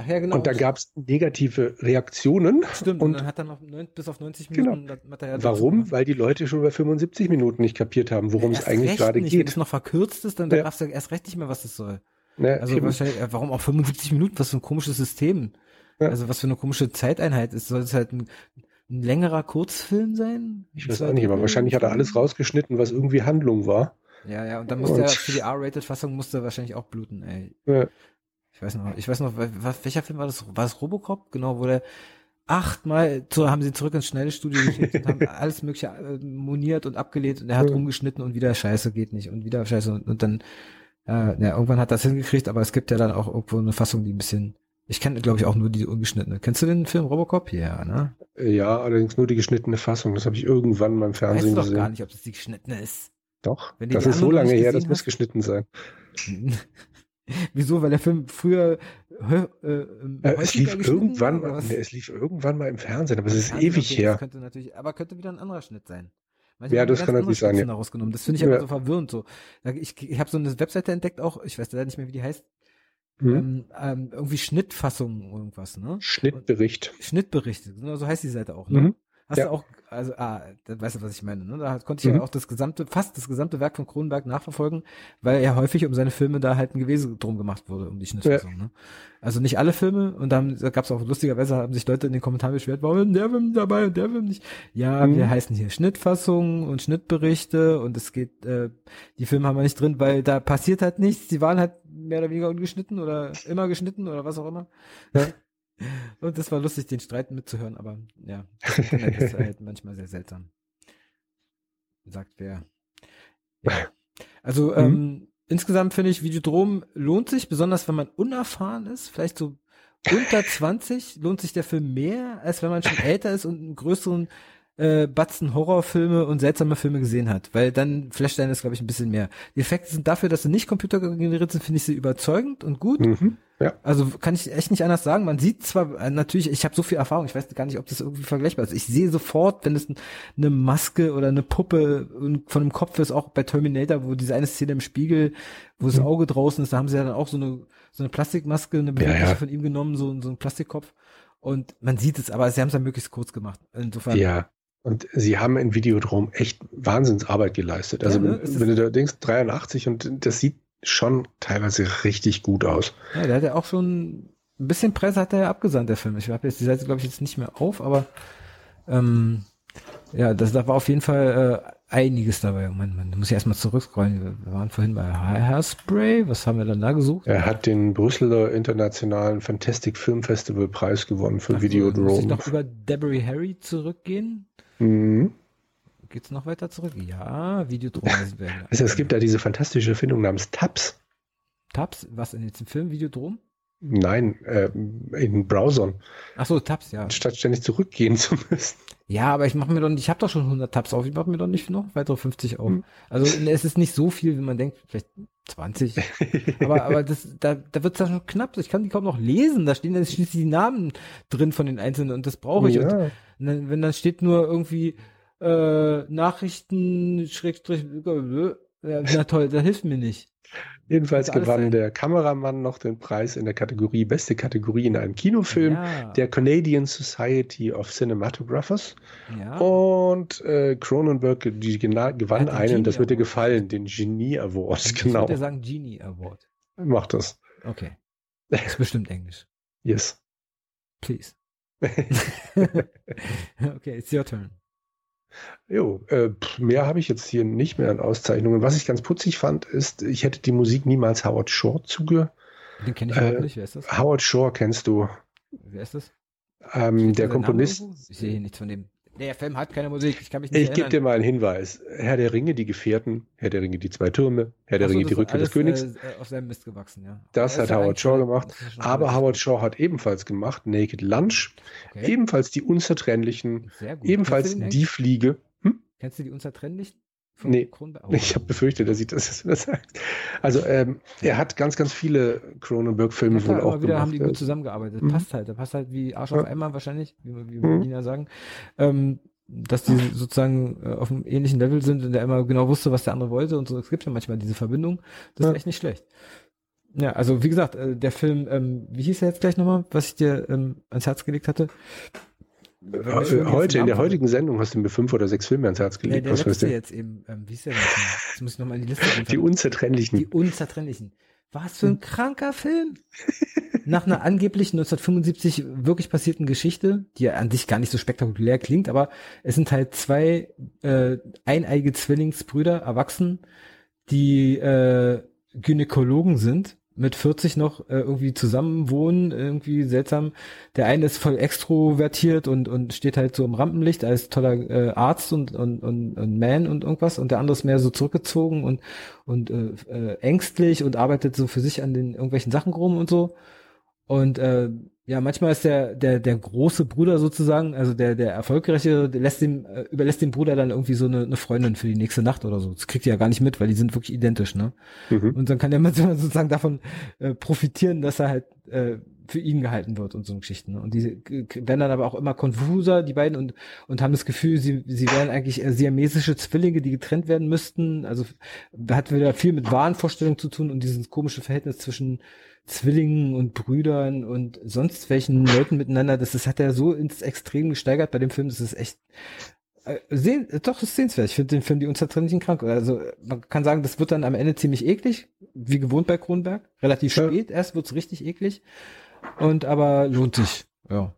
Ach ja, genau. Und da gab es negative Reaktionen. Stimmt, und, und dann hat er noch neun, bis auf 90 genau. Minuten genau. Material Warum? Weil die Leute schon bei 75 Minuten nicht kapiert haben, worum ja, es eigentlich gerade nicht. geht. Wenn es noch verkürzt ist, dann ja. darfst du erst recht nicht mehr, was das soll. Ja, also wahrscheinlich, äh, warum auch 75 Minuten? Was für ein komisches System. Also was für eine komische Zeiteinheit ist. Soll es halt ein, ein längerer Kurzfilm sein? Ich weiß auch nicht, aber wahrscheinlich hat er alles rausgeschnitten, was irgendwie Handlung war. Ja, ja, und dann musste er für die R-Rated-Fassung musste er wahrscheinlich auch bluten, ey. Ja. Ich weiß noch, ich weiß noch, welcher Film war das? War das Robocop? Genau, wo der achtmal so haben sie zurück ins schnelle Studio geschickt und haben *laughs* alles mögliche äh, moniert und abgelehnt und er hat ja. rumgeschnitten und wieder Scheiße geht nicht und wieder Scheiße und, und dann äh, ja, irgendwann hat das hingekriegt, aber es gibt ja dann auch irgendwo eine Fassung, die ein bisschen ich kenne, glaube ich, auch nur die ungeschnittene. Kennst du den Film Robocop? Ja, ne? Ja, allerdings nur die geschnittene Fassung. Das habe ich irgendwann mal im Fernsehen weißt gesehen. Ich weiß doch gar nicht, ob das die geschnittene ist. Doch, das ist so lange her, das muss geschnitten sein. *laughs* Wieso? Weil der Film früher äh, äh, es lief irgendwann mal, nee, es lief irgendwann mal im Fernsehen, aber es ist ewig okay, her. könnte natürlich, aber könnte wieder ein anderer Schnitt sein. Manchmal ja, das kann natürlich sein. Ja. Rausgenommen. Das finde ich ja. aber so verwirrend. So, ich, ich habe so eine Webseite entdeckt, auch ich weiß leider nicht mehr, wie die heißt. Hm. Ähm, ähm, irgendwie Schnittfassung irgendwas, ne? Schnittbericht. Schnittbericht, so heißt die Seite auch, ne? Mhm. Hast ja. du auch, also, ah, da weißt du, was ich meine, ne? Da konnte ich mhm. ja auch das gesamte, fast das gesamte Werk von Kronenberg nachverfolgen, weil ja häufig um seine Filme da halt ein Gewese drum gemacht wurde, um die Schnittfassung, ja. ne? Also nicht alle Filme, und dann da gab es auch lustigerweise, haben sich Leute in den Kommentaren beschwert, warum der Film dabei und der Film nicht? Ja, mhm. wir heißen hier Schnittfassungen und Schnittberichte und es geht, äh, die Filme haben wir nicht drin, weil da passiert halt nichts, die waren halt mehr oder weniger ungeschnitten oder immer geschnitten oder was auch immer. Ja. *laughs* Und das war lustig, den Streit mitzuhören, aber ja, das Internet ist *laughs* halt manchmal sehr seltsam. Sagt wer. Ja. Also, mhm. ähm, insgesamt finde ich, Videodrom lohnt sich, besonders wenn man unerfahren ist, vielleicht so unter *laughs* 20 lohnt sich der Film mehr, als wenn man schon älter ist und einen größeren äh, Batzen Horrorfilme und seltsame Filme gesehen hat, weil dann flasht einen das, glaube ich, ein bisschen mehr. Die Effekte sind dafür, dass sie nicht computergeneriert sind, finde ich sie überzeugend und gut. Mhm, ja. Also kann ich echt nicht anders sagen. Man sieht zwar äh, natürlich, ich habe so viel Erfahrung, ich weiß gar nicht, ob das irgendwie vergleichbar ist. Ich sehe sofort, wenn es eine Maske oder eine Puppe von einem Kopf ist, auch bei Terminator, wo diese eine Szene im Spiegel, wo das mhm. Auge draußen ist, da haben sie ja dann auch so eine so eine Plastikmaske, eine Bewegliche ja, ja. von ihm genommen, so, so ein Plastikkopf. Und man sieht es, aber sie haben es ja möglichst kurz gemacht. Insofern. Ja. Und sie haben in Videodrom echt Wahnsinnsarbeit geleistet. Also, ja, ne? wenn, wenn du da denkst, 83 und das sieht schon teilweise richtig gut aus. Ja, der hat ja auch schon ein bisschen Presse hat er ja abgesandt, der Film. Ich habe jetzt die Seite, glaube ich, jetzt nicht mehr auf, aber ähm, ja, das, da war auf jeden Fall äh, einiges dabei. Man, man muss ja erstmal zurückscrollen. Wir waren vorhin bei Hairspray. Was haben wir dann da gesucht? Er hat den Brüsseler Internationalen Fantastic Film Festival Preis gewonnen für Ach, Videodrome. Muss ich noch über Debris Harry zurückgehen? Mhm. Geht's noch weiter zurück? Ja, Videodrome. *laughs* also es gibt da diese fantastische Erfindung namens Tabs. Tabs? Was in jetzt im Film Videodrom? Nein, äh, in Browsern. Ach so, Tabs, ja. Statt ständig zurückgehen zu müssen. Ja, aber ich mache mir doch nicht, ich habe doch schon 100 Tabs auf, ich mache mir doch nicht noch weitere 50 auf. Hm. Also es ist nicht so viel, wie man denkt, vielleicht 20. *laughs* aber aber das, da, da wird es dann schon knapp. Ich kann die kaum noch lesen. Da stehen dann schließlich die Namen drin von den Einzelnen und das brauche ich. Ja. Und, und dann, wenn dann steht nur irgendwie äh, Nachrichten, Schrägstrich, ja, na toll, das hilft mir nicht. Jedenfalls gewann der Kameramann noch den Preis in der Kategorie Beste Kategorie in einem Kinofilm ja. der Canadian Society of Cinematographers. Ja. Und äh, Cronenberg gewann einen, das wird dir gefallen, den Genie Award. Ich genau. Ich würde sagen Genie Award. Mach das. Okay. Das ist bestimmt Englisch. Yes. Please. *laughs* okay, it's your turn. Jo, äh, mehr habe ich jetzt hier nicht mehr an Auszeichnungen. Was ich ganz putzig fand, ist, ich hätte die Musik niemals Howard Shore zuge. Den kenne ich äh, nicht. Wer ist das? Howard Shore kennst du. Wer ist das? Ähm, der Komponist. Ich sehe hier nichts von dem. Der Film hat keine Musik, ich kann mich nicht Ich gebe dir mal einen Hinweis. Herr der Ringe, die Gefährten, Herr der Ringe, die zwei Türme, Herr der so, Ringe, die Rückkehr des Königs. Äh, auf seinem Mist gewachsen, ja. Das hat Howard Shaw gemacht. Aber Howard Shaw hat ebenfalls gemacht Naked Lunch, okay. ebenfalls die Unzertrennlichen, ebenfalls die Fliege. Kennst du die Unzertrennlichen? Nee, oh. ich habe befürchtet, dass ich das das sagt. Also ähm, er hat ganz, ganz viele Cronenberg-Filme wohl auch wieder gemacht. haben die gut zusammengearbeitet. Mhm. Passt halt, da passt halt wie Arsch auf ja. einmal wahrscheinlich, wie, wie mhm. Berliner sagen. Ähm, dass die sozusagen äh, auf einem ähnlichen Level sind und der immer genau wusste, was der andere wollte und so. Es gibt ja manchmal diese Verbindung. Das ja. ist echt nicht schlecht. Ja, also wie gesagt, äh, der Film, ähm, wie hieß er jetzt gleich nochmal, was ich dir ähm, ans Herz gelegt hatte? Heute, in der heutigen Sendung hast du mir fünf oder sechs Filme ans Herz gelegt. Ja, der was letzte jetzt eben, ähm, wie ist der denn? Jetzt muss ich nochmal in die Liste runter. Die Unzertrennlichen. Die Unzertrennlichen. Was für ein kranker Film. Nach einer angeblich 1975 wirklich passierten Geschichte, die ja an sich gar nicht so spektakulär klingt, aber es sind halt zwei äh, eineige Zwillingsbrüder, erwachsen, die äh, Gynäkologen sind mit 40 noch äh, irgendwie zusammen wohnen, irgendwie seltsam. Der eine ist voll extrovertiert und und steht halt so im Rampenlicht als toller äh, Arzt und und und, und Man und irgendwas und der andere ist mehr so zurückgezogen und und äh, äh, ängstlich und arbeitet so für sich an den irgendwelchen Sachen rum und so. Und äh, ja, manchmal ist der, der, der große Bruder sozusagen, also der, der erfolgreiche, der lässt dem, äh, überlässt dem Bruder dann irgendwie so eine, eine Freundin für die nächste Nacht oder so. Das kriegt ihr ja gar nicht mit, weil die sind wirklich identisch, ne? Mhm. Und dann kann der *laughs* manchmal sozusagen davon äh, profitieren, dass er halt äh, für ihn gehalten wird und so Geschichten. Ne? Und die werden dann aber auch immer konfuser, die beiden, und, und haben das Gefühl, sie, sie wären eigentlich siamesische Zwillinge, die getrennt werden müssten. Also hat wieder viel mit Wahnvorstellungen zu tun und dieses komische Verhältnis zwischen Zwillingen und Brüdern und sonst welchen Leuten miteinander. Das, das hat er so ins Extrem gesteigert bei dem Film. Das ist echt äh, sehen, doch, das ist sehenswert. Ich finde den Film die unzertrennlichen krank. Also man kann sagen, das wird dann am Ende ziemlich eklig, wie gewohnt bei Kronberg. Relativ ja. spät erst wird's richtig eklig. Und aber lohnt sich. Ja.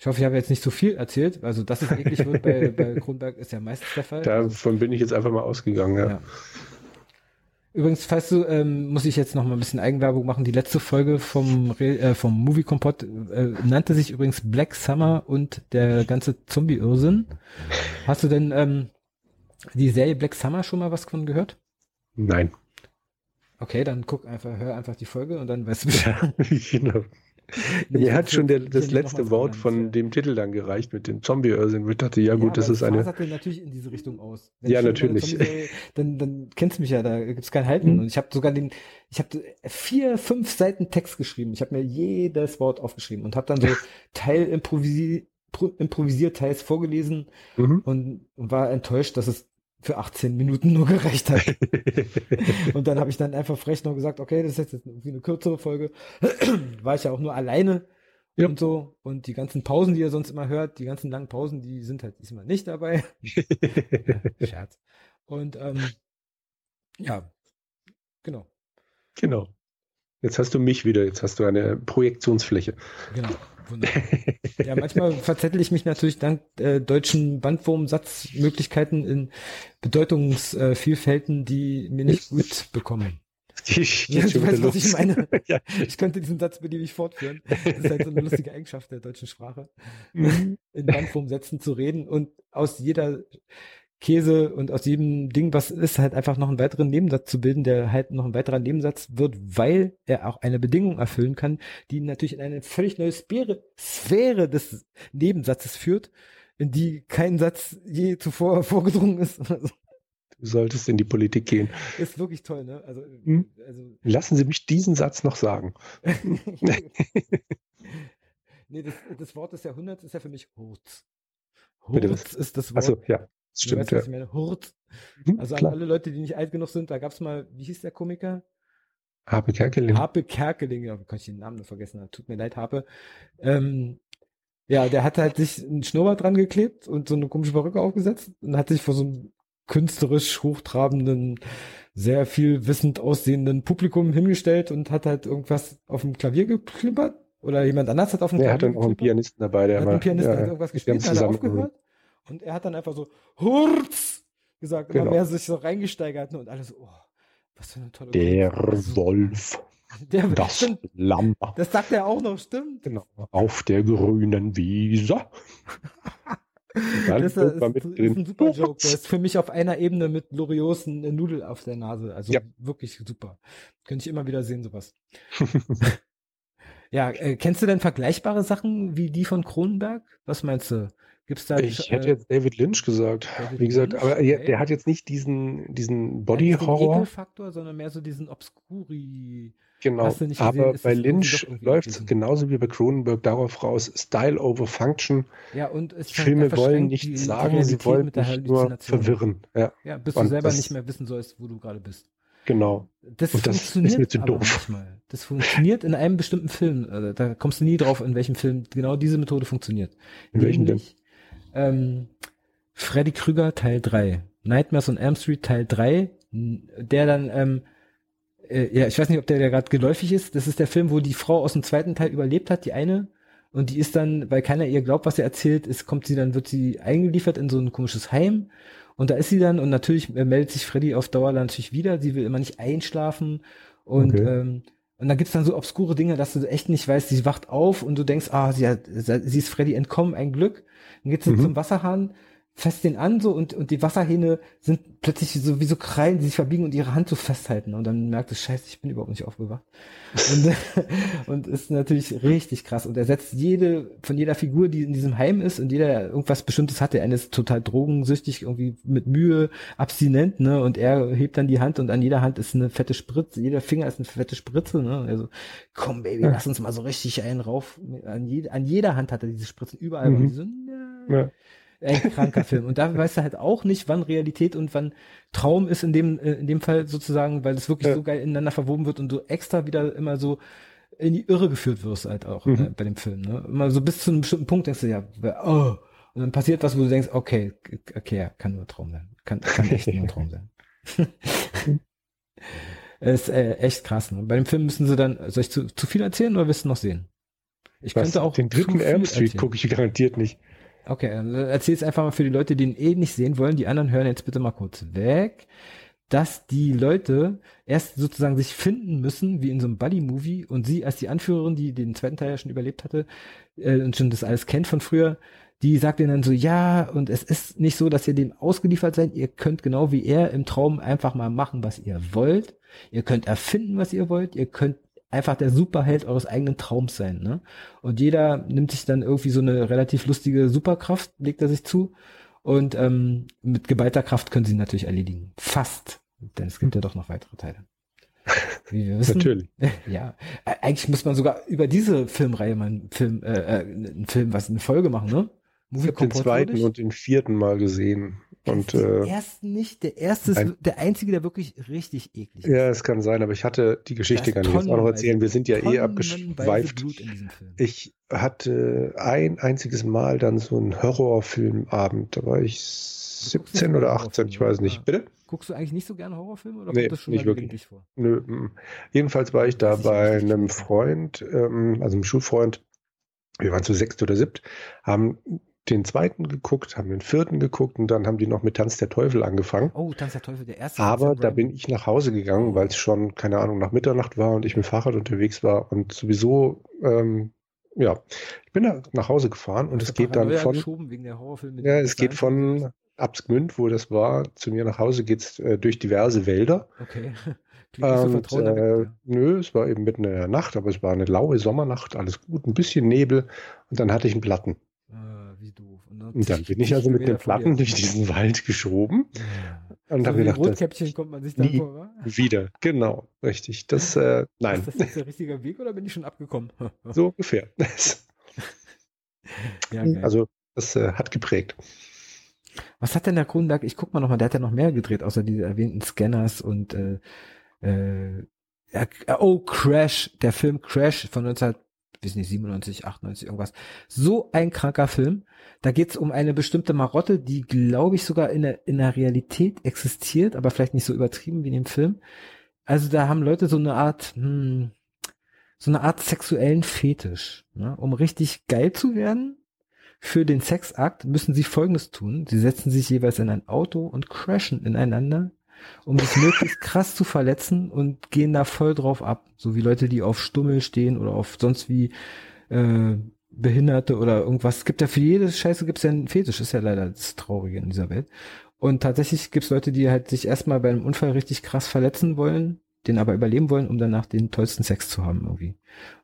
Ich hoffe, ich habe jetzt nicht zu so viel erzählt. Also, dass es eklig wird bei, *laughs* bei Kronberg ist ja meistens der Fall. Davon bin ich jetzt einfach mal ausgegangen, ja. ja. Übrigens, falls du, ähm, muss ich jetzt noch mal ein bisschen Eigenwerbung machen. Die letzte Folge vom, äh, vom Movie Kompott äh, nannte sich übrigens Black Summer und der ganze Zombie-Irrsinn. Hast du denn ähm, die Serie Black Summer schon mal was von gehört? Nein. Okay, dann guck einfach, hör einfach die Folge und dann weißt du Bescheid. *laughs* genau. *laughs* Mir hat schon der, das letzte Wort von ja. dem Titel dann gereicht mit dem Zombie-Irrsinn. Ich dachte, ja gut, ja, das ist eine. Das natürlich in diese Richtung aus. Wenn ja, natürlich. Zombie, dann, dann kennst du mich ja, da gibt's kein Halten. Mhm. Und ich habe sogar den, ich habe vier, fünf Seiten Text geschrieben. Ich habe mir jedes Wort aufgeschrieben und habe dann so *laughs* Teil improvisiert, improvisiert, teils vorgelesen mhm. und war enttäuscht, dass es für 18 Minuten nur gereicht hat. *laughs* und dann habe ich dann einfach frech noch gesagt, okay, das ist jetzt irgendwie eine kürzere Folge. *clears throat* War ich ja auch nur alleine ja. und so. Und die ganzen Pausen, die ihr sonst immer hört, die ganzen langen Pausen, die sind halt diesmal nicht dabei. *laughs* Scherz. Und ähm, ja, genau. Genau. Jetzt hast du mich wieder, jetzt hast du eine Projektionsfläche. Genau. Wunderbar. ja, manchmal verzettel ich mich natürlich dank äh, deutschen Bandwurmsatzmöglichkeiten in Bedeutungsvielfälten, die mir nicht gut bekommen. Ich, *laughs* ja, du weißt, was ich meine. *laughs* ja. Ich könnte diesen Satz beliebig fortführen. Das ist halt so eine lustige Eigenschaft der deutschen Sprache, mhm. in Bandwurmsätzen zu reden und aus jeder Käse und aus jedem Ding, was ist, halt einfach noch einen weiteren Nebensatz zu bilden, der halt noch ein weiterer Nebensatz wird, weil er auch eine Bedingung erfüllen kann, die natürlich in eine völlig neue Sphäre, Sphäre des Nebensatzes führt, in die kein Satz je zuvor *laughs* vorgedrungen ist. Du solltest in die Politik gehen. Ist wirklich toll, ne? Also, hm? also Lassen Sie mich diesen Satz noch sagen. *laughs* nee, das, das Wort des Jahrhunderts ist ja für mich Hurz. Hurz ist das Wort. Achso, ja. Stimmt, weißt, ja. was ich meine? Hurt. Mhm, also klar. alle Leute, die nicht alt genug sind, da gab es mal, wie hieß der Komiker? Harpe Kerkeling. Harpe Kerkeling, ja, kann ich den Namen nur vergessen, tut mir leid, Harpe. Ähm, ja, der hat halt sich einen Schnurrbart dran geklebt und so eine komische Perücke aufgesetzt und hat sich vor so einem künstlerisch hochtrabenden, sehr viel wissend aussehenden Publikum hingestellt und hat halt irgendwas auf dem Klavier geklimpert oder jemand anders hat auf dem Klavier geklimpert. Er hat dann auch einen Pianisten dabei, der hat mal, einen Pianisten ja, hat irgendwas gespielt, hat aufgehört und er hat dann einfach so Hurz gesagt, genau. mehr sich so reingesteigert und alles so, oh, was für eine tolle Der Gruppe. Wolf. *laughs* Der, das stimmt, Lamm. Das sagt er auch noch, stimmt. Genau. Auf der grünen Wiese. *laughs* das ist, ist, ist, ein super Joke. Der ist für mich auf einer Ebene mit Lorios eine Nudel auf der Nase. Also ja. wirklich super. Könnte ich immer wieder sehen, sowas. *laughs* ja, äh, kennst du denn vergleichbare Sachen wie die von Kronenberg? Was meinst du? Gibt's da ich hätte äh, jetzt David Lynch gesagt. David Wie gesagt, Lynch? aber okay. der hat jetzt nicht diesen, diesen Body-Horror. Faktor, sondern mehr so diesen Obscuri. Genau, aber bei Lynch läuft es genauso wie bei Cronenberg darauf raus, Style over Function. Ja, und es Filme wollen nicht sagen, sie wollen nicht nur verwirren. Ja, ja bis du selber nicht mehr wissen sollst, wo du gerade bist. Genau. Das, und das funktioniert ist mir zu doof. Manchmal. Das funktioniert in einem bestimmten Film. Also, da kommst du nie drauf, in welchem Film genau diese Methode funktioniert. In welchem denn? Ähm, Freddy Krüger Teil 3. Nightmares on Elm Street Teil 3, der dann, ähm, äh, ja, ich weiß nicht, ob der, der gerade geläufig ist. Das ist der Film, wo die Frau aus dem zweiten Teil überlebt hat, die eine. Und die ist dann, weil keiner ihr glaubt, was sie erzählt, ist, kommt sie dann, wird sie eingeliefert in so ein komisches Heim. Und da ist sie dann und natürlich äh, meldet sich Freddy auf Dauer dann natürlich wieder. Sie will immer nicht einschlafen. Und okay. ähm, und dann gibt's dann so obskure Dinge, dass du echt nicht weißt, sie wacht auf und du denkst, ah, sie, hat, sie ist Freddy entkommen, ein Glück. Dann geht's mhm. zum Wasserhahn, fest den an so und, und die Wasserhähne sind plötzlich so wie so Krallen, die sich verbiegen und ihre Hand so festhalten. Und dann merkt es, scheiße, ich bin überhaupt nicht aufgewacht. und, *laughs* und ist natürlich richtig krass. Und er setzt jede, von jeder Figur, die in diesem Heim ist und jeder irgendwas Bestimmtes hat, der eine ist total drogensüchtig, irgendwie mit Mühe, abstinent, ne? Und er hebt dann die Hand und an jeder Hand ist eine fette Spritze, jeder Finger ist eine fette Spritze, ne? Also, komm, Baby, lass uns mal so richtig einen rauf. An, je, an jeder Hand hat er diese Spritzen überall. Mhm. Und die so, ja ein kranker Film. Und da *laughs* weißt du halt auch nicht, wann Realität und wann Traum ist in dem, äh, in dem Fall sozusagen, weil es wirklich ja. so geil ineinander verwoben wird und du extra wieder immer so in die Irre geführt wirst halt auch mhm. äh, bei dem Film. Ne? Immer so bis zu einem bestimmten Punkt denkst du ja, oh, und dann passiert was, wo du denkst, okay, okay, ja, kann nur Traum sein. Kann, kann echt nur *laughs* Traum sein. *laughs* ist äh, echt krass. Ne? Bei dem Film müssen sie dann, soll ich zu, zu viel erzählen oder willst du noch sehen? Ich was, könnte auch den dritten Elm Street gucke ich garantiert nicht. Okay, erzähl es einfach mal für die Leute, die ihn eh nicht sehen wollen. Die anderen hören jetzt bitte mal kurz weg, dass die Leute erst sozusagen sich finden müssen, wie in so einem Buddy-Movie, und sie als die Anführerin, die den zweiten Teil ja schon überlebt hatte äh, und schon das alles kennt von früher, die sagt ihnen dann so, ja, und es ist nicht so, dass ihr dem ausgeliefert seid. Ihr könnt genau wie er im Traum einfach mal machen, was ihr wollt. Ihr könnt erfinden, was ihr wollt. Ihr könnt einfach der Superheld eures eigenen Traums sein, ne? Und jeder nimmt sich dann irgendwie so eine relativ lustige Superkraft, legt er sich zu. Und ähm, mit geballter Kraft können sie ihn natürlich erledigen. Fast. Denn es gibt ja doch noch weitere Teile. *laughs* Wie wir wissen. Natürlich. *laughs* Ja, eigentlich muss man sogar über diese Filmreihe mal einen Film, äh, äh einen Film, was eine Folge machen, ne? Movie ich habe den zweiten und den vierten Mal gesehen. Und, den äh, ersten nicht. Der erste ist der einzige, der wirklich richtig eklig ist. Ja, es kann sein, aber ich hatte die Geschichte gar nicht jetzt auch noch erzählen. Wir sind ja eh abgeschweift. Ich hatte ein einziges Mal dann so einen Horrorfilmabend. Da war ich 17 oder 18, ich weiß nicht. Bitte? Guckst du eigentlich nicht so gerne Horrorfilme oder nee, das schon nicht wirklich. vor? Nö. Mm. Jedenfalls war ich da bei einem Freund, ähm, also einem Schulfreund. Wir waren zu sechst oder siebt, haben den zweiten geguckt, haben den vierten geguckt und dann haben die noch mit Tanz der Teufel angefangen. Oh, Tanz der Teufel, der erste. Aber da bin ich nach Hause gegangen, weil es schon, keine Ahnung, nach Mitternacht war und ich mit dem Fahrrad unterwegs war und sowieso, ähm, ja, ich bin da nach Hause gefahren und es geht dann von. ja, es geht von Absgmünd, wo das war, zu mir nach Hause geht's äh, durch diverse Wälder. Okay. *laughs* Und, so äh, nö, es war eben mitten in der Nacht, aber es war eine laue Sommernacht, alles gut, ein bisschen Nebel und dann hatte ich einen Platten. Doof. Und dann, bin ich also mit dem Platten durch diesen Wald geschoben. Ja. Und so habe gedacht, Rotkäppchen kommt man sich dann vor, wa? Wieder, genau, richtig. Das, äh, *laughs* nein. Ist das jetzt der richtige Weg oder bin ich schon abgekommen? *laughs* so ungefähr. *laughs* ja, also, das äh, hat geprägt. Was hat denn der Kronenberg? Ich guck mal nochmal, der hat ja noch mehr gedreht, außer diese erwähnten Scanners und äh, äh, oh, Crash, der Film Crash von 19 weiß nicht, 97, 98, irgendwas. So ein kranker Film. Da geht's um eine bestimmte Marotte, die, glaube ich, sogar in der, in der Realität existiert, aber vielleicht nicht so übertrieben wie in dem Film. Also da haben Leute so eine Art, hm, so eine Art sexuellen Fetisch. Ne? Um richtig geil zu werden für den Sexakt, müssen sie Folgendes tun. Sie setzen sich jeweils in ein Auto und crashen ineinander um sich möglichst krass zu verletzen und gehen da voll drauf ab. So wie Leute, die auf Stummel stehen oder auf sonst wie äh, Behinderte oder irgendwas. Es gibt ja für jede Scheiße gibt's ja einen Fetisch, ist ja leider das Traurige in dieser Welt. Und tatsächlich gibt's Leute, die halt sich erstmal bei einem Unfall richtig krass verletzen wollen, den aber überleben wollen, um danach den tollsten Sex zu haben irgendwie.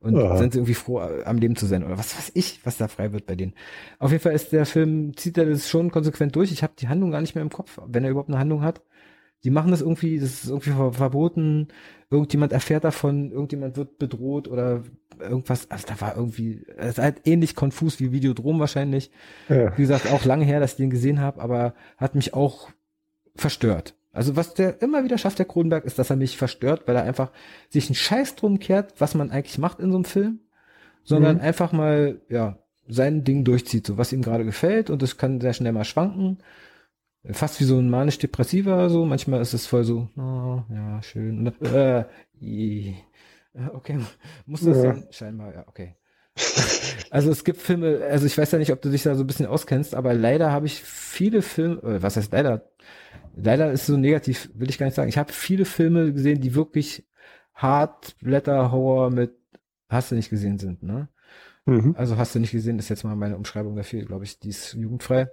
Und ja. sind sie irgendwie froh, am Leben zu sein oder was weiß ich, was da frei wird bei denen. Auf jeden Fall ist der Film, zieht er das schon konsequent durch. Ich habe die Handlung gar nicht mehr im Kopf, wenn er überhaupt eine Handlung hat. Die machen das irgendwie, das ist irgendwie verboten. Irgendjemand erfährt davon, irgendjemand wird bedroht oder irgendwas. Also da war irgendwie, es ist halt ähnlich konfus wie Videodrom wahrscheinlich. Ja. Wie gesagt, auch lange her, dass ich den gesehen habe, aber hat mich auch verstört. Also was der immer wieder schafft, der Kronenberg, ist, dass er mich verstört, weil er einfach sich einen Scheiß drum kehrt, was man eigentlich macht in so einem Film, sondern mhm. einfach mal, ja, sein Ding durchzieht, so was ihm gerade gefällt und das kann sehr schnell mal schwanken fast wie so ein manisch-depressiver, so. Manchmal ist es voll so, oh, ja, schön. Und, äh, okay, *laughs* muss das ja. sein? Scheinbar, ja, okay. also es gibt Filme, also ich weiß ja nicht, ob du dich da so ein bisschen auskennst, aber leider habe ich viele Filme, äh, was heißt leider? Leider ist so negativ, will ich gar nicht sagen. Ich habe viele Filme gesehen, die wirklich hart Blätter Horror mit hast du nicht gesehen sind, ne? Mhm. Also hast du nicht gesehen, ist jetzt mal meine Umschreibung dafür, glaube ich, die ist jugendfrei.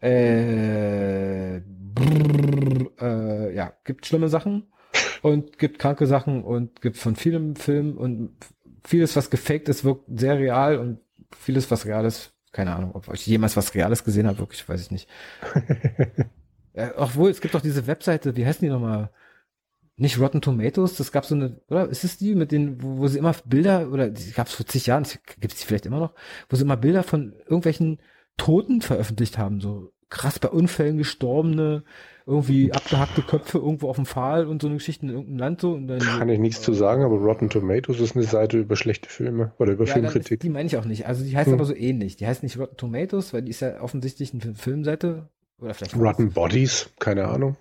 Äh, brrr, äh, ja, gibt schlimme Sachen und gibt kranke Sachen und gibt von vielem Film und vieles, was gefaked ist, wirkt sehr real und vieles, was real ist, keine Ahnung, ob ich jemals was Reales gesehen habe, wirklich, weiß ich nicht. *laughs* äh, obwohl, es gibt doch diese Webseite, wie heißen die nochmal? Nicht Rotten Tomatoes, das gab so eine, oder ist es die mit den, wo, wo sie immer Bilder, oder die gab es vor zig Jahren, gibt es die vielleicht immer noch, wo sie immer Bilder von irgendwelchen Toten veröffentlicht haben, so krass bei Unfällen gestorbene, irgendwie abgehackte Köpfe irgendwo auf dem Pfahl und so eine Geschichte in irgendeinem Land so. Und dann Kann ich nichts äh, zu sagen, aber Rotten Tomatoes ist eine Seite über schlechte Filme oder über ja, Filmkritik. Ist, die meine ich auch nicht. Also die heißt hm. aber so ähnlich. Die heißt nicht Rotten Tomatoes, weil die ist ja offensichtlich eine Filmseite. Oder vielleicht Rotten Bodies, keine Ahnung.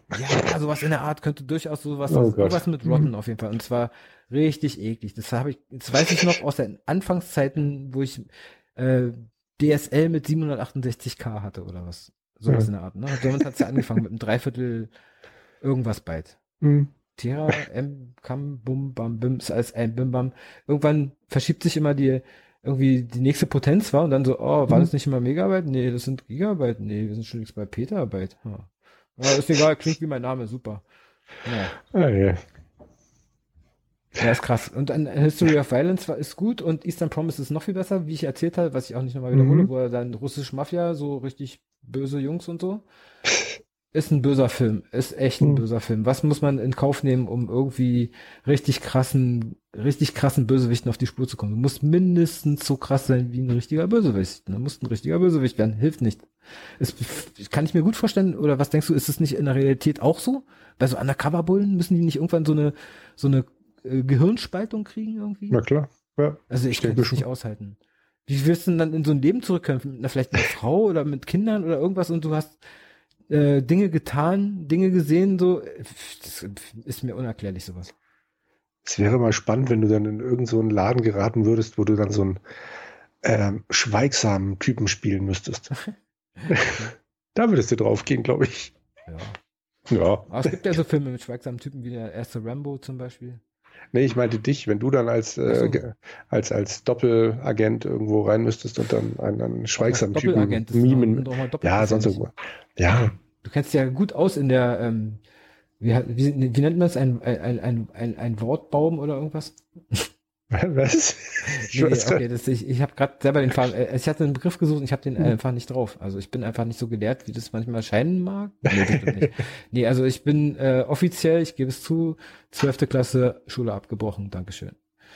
Ja, sowas in der Art könnte durchaus sowas, oh sowas mit Rotten hm. auf jeden Fall. Und zwar richtig eklig. Das habe ich, das weiß ich noch aus den Anfangszeiten, wo ich äh, DSL mit 768k hatte oder was. Sowas ja. in der Art, ne? Damit hat es ja angefangen mit einem Dreiviertel irgendwas Byte. *laughs* Mhm. Tira, M, Kam, Bum, Bam, Bim, ist alles ein Bim, Bam. Irgendwann verschiebt sich immer die, irgendwie die nächste Potenz war und dann so, oh, waren es mhm. nicht immer Megabyte? Nee, das sind Gigabyte. Nee, wir sind schon bei Petabyte. Ja. ja, ist egal, klingt wie mein Name, super. Ja. Ah, ja. Ja, ist krass. Und dann History of Violence war, ist gut und Eastern Promise ist noch viel besser, wie ich erzählt habe, was ich auch nicht nochmal wiederhole, mhm. wo er dann russische Mafia, so richtig böse Jungs und so. Ist ein böser Film, ist echt ein mhm. böser Film. Was muss man in Kauf nehmen, um irgendwie richtig krassen, richtig krassen Bösewichten auf die Spur zu kommen? Du musst mindestens so krass sein wie ein richtiger Bösewicht. Du musst ein richtiger Bösewicht werden, hilft nicht. Ist, kann ich mir gut vorstellen, oder was denkst du, ist es nicht in der Realität auch so? Bei so Undercover-Bullen müssen die nicht irgendwann so eine, so eine äh, Gehirnspaltung kriegen irgendwie? Na klar, ja. Also ich, kann das nicht aushalten. Wie wirst du denn dann in so ein Leben zurückkommen? Na, vielleicht mit einer Frau oder mit Kindern oder irgendwas und du hast äh, Dinge getan, Dinge gesehen, so, das ist mir unerklärlich sowas. Es wäre mal spannend, wenn du dann in irgendeinen so Laden geraten würdest, wo du dann so einen ähm, schweigsamen Typen spielen müsstest. *laughs* *laughs* da würdest du drauf gehen, glaube ich. Ja. Ja. Aber es gibt ja *laughs* so Filme mit schweigsamen Typen wie der erste Rambo zum Beispiel. Nee, ich meinte dich, wenn du dann als, äh, so. als, als Doppelagent irgendwo rein müsstest und dann einen, einen schweigsamen Typen mimen. Ja, sonst irgendwo. Ja. Du kennst ja gut aus in der, ähm, wie, wie, wie nennt man es, ein, ein, ein, ein, ein Wortbaum oder irgendwas? *laughs* Was? Nee, okay, das, ich ich habe gerade selber den Faden, äh, ich hatte einen Begriff gesucht und ich habe den hm. einfach nicht drauf. Also ich bin einfach nicht so gelehrt, wie das manchmal scheinen mag. Nee, *laughs* nee also ich bin äh, offiziell, ich gebe es zu, zwölfte Klasse Schule abgebrochen. Dankeschön.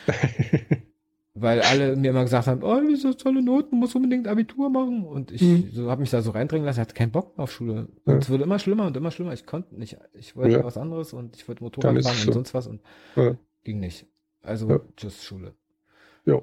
*laughs* Weil alle mir immer gesagt haben, oh, ist tolle Noten, muss unbedingt Abitur machen. Und ich mhm. so habe mich da so reindrängen lassen, hatte keinen Bock auf Schule. Und ja. es wurde immer schlimmer und immer schlimmer. Ich konnte nicht. Ich wollte ja. was anderes und ich wollte Motorrad fahren so. und sonst was und ja. ging nicht. Also ja. just Schule. Ja.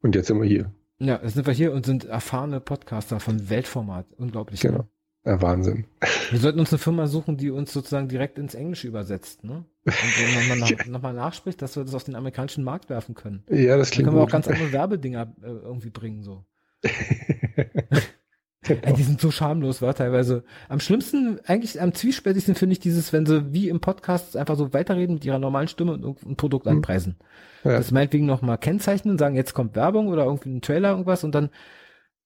Und jetzt sind wir hier. Ja, jetzt sind wir hier und sind erfahrene Podcaster von Weltformat. Unglaublich. Genau. Ja, Wahnsinn. Wir sollten uns eine Firma suchen, die uns sozusagen direkt ins Englische übersetzt, ne? Und nochmal nach, *laughs* noch nachspricht, dass wir das auf den amerikanischen Markt werfen können. Ja, das klingt Dann können wir gut. auch ganz andere *laughs* Werbedinger äh, irgendwie bringen, so. *laughs* Ey, die sind so schamlos, war teilweise. Am schlimmsten, eigentlich am zwiespältigsten finde ich dieses, wenn sie wie im Podcast einfach so weiterreden mit ihrer normalen Stimme und ein Produkt mhm. anpreisen. Ja. Das meinetwegen nochmal kennzeichnen, sagen, jetzt kommt Werbung oder irgendwie ein Trailer, irgendwas und dann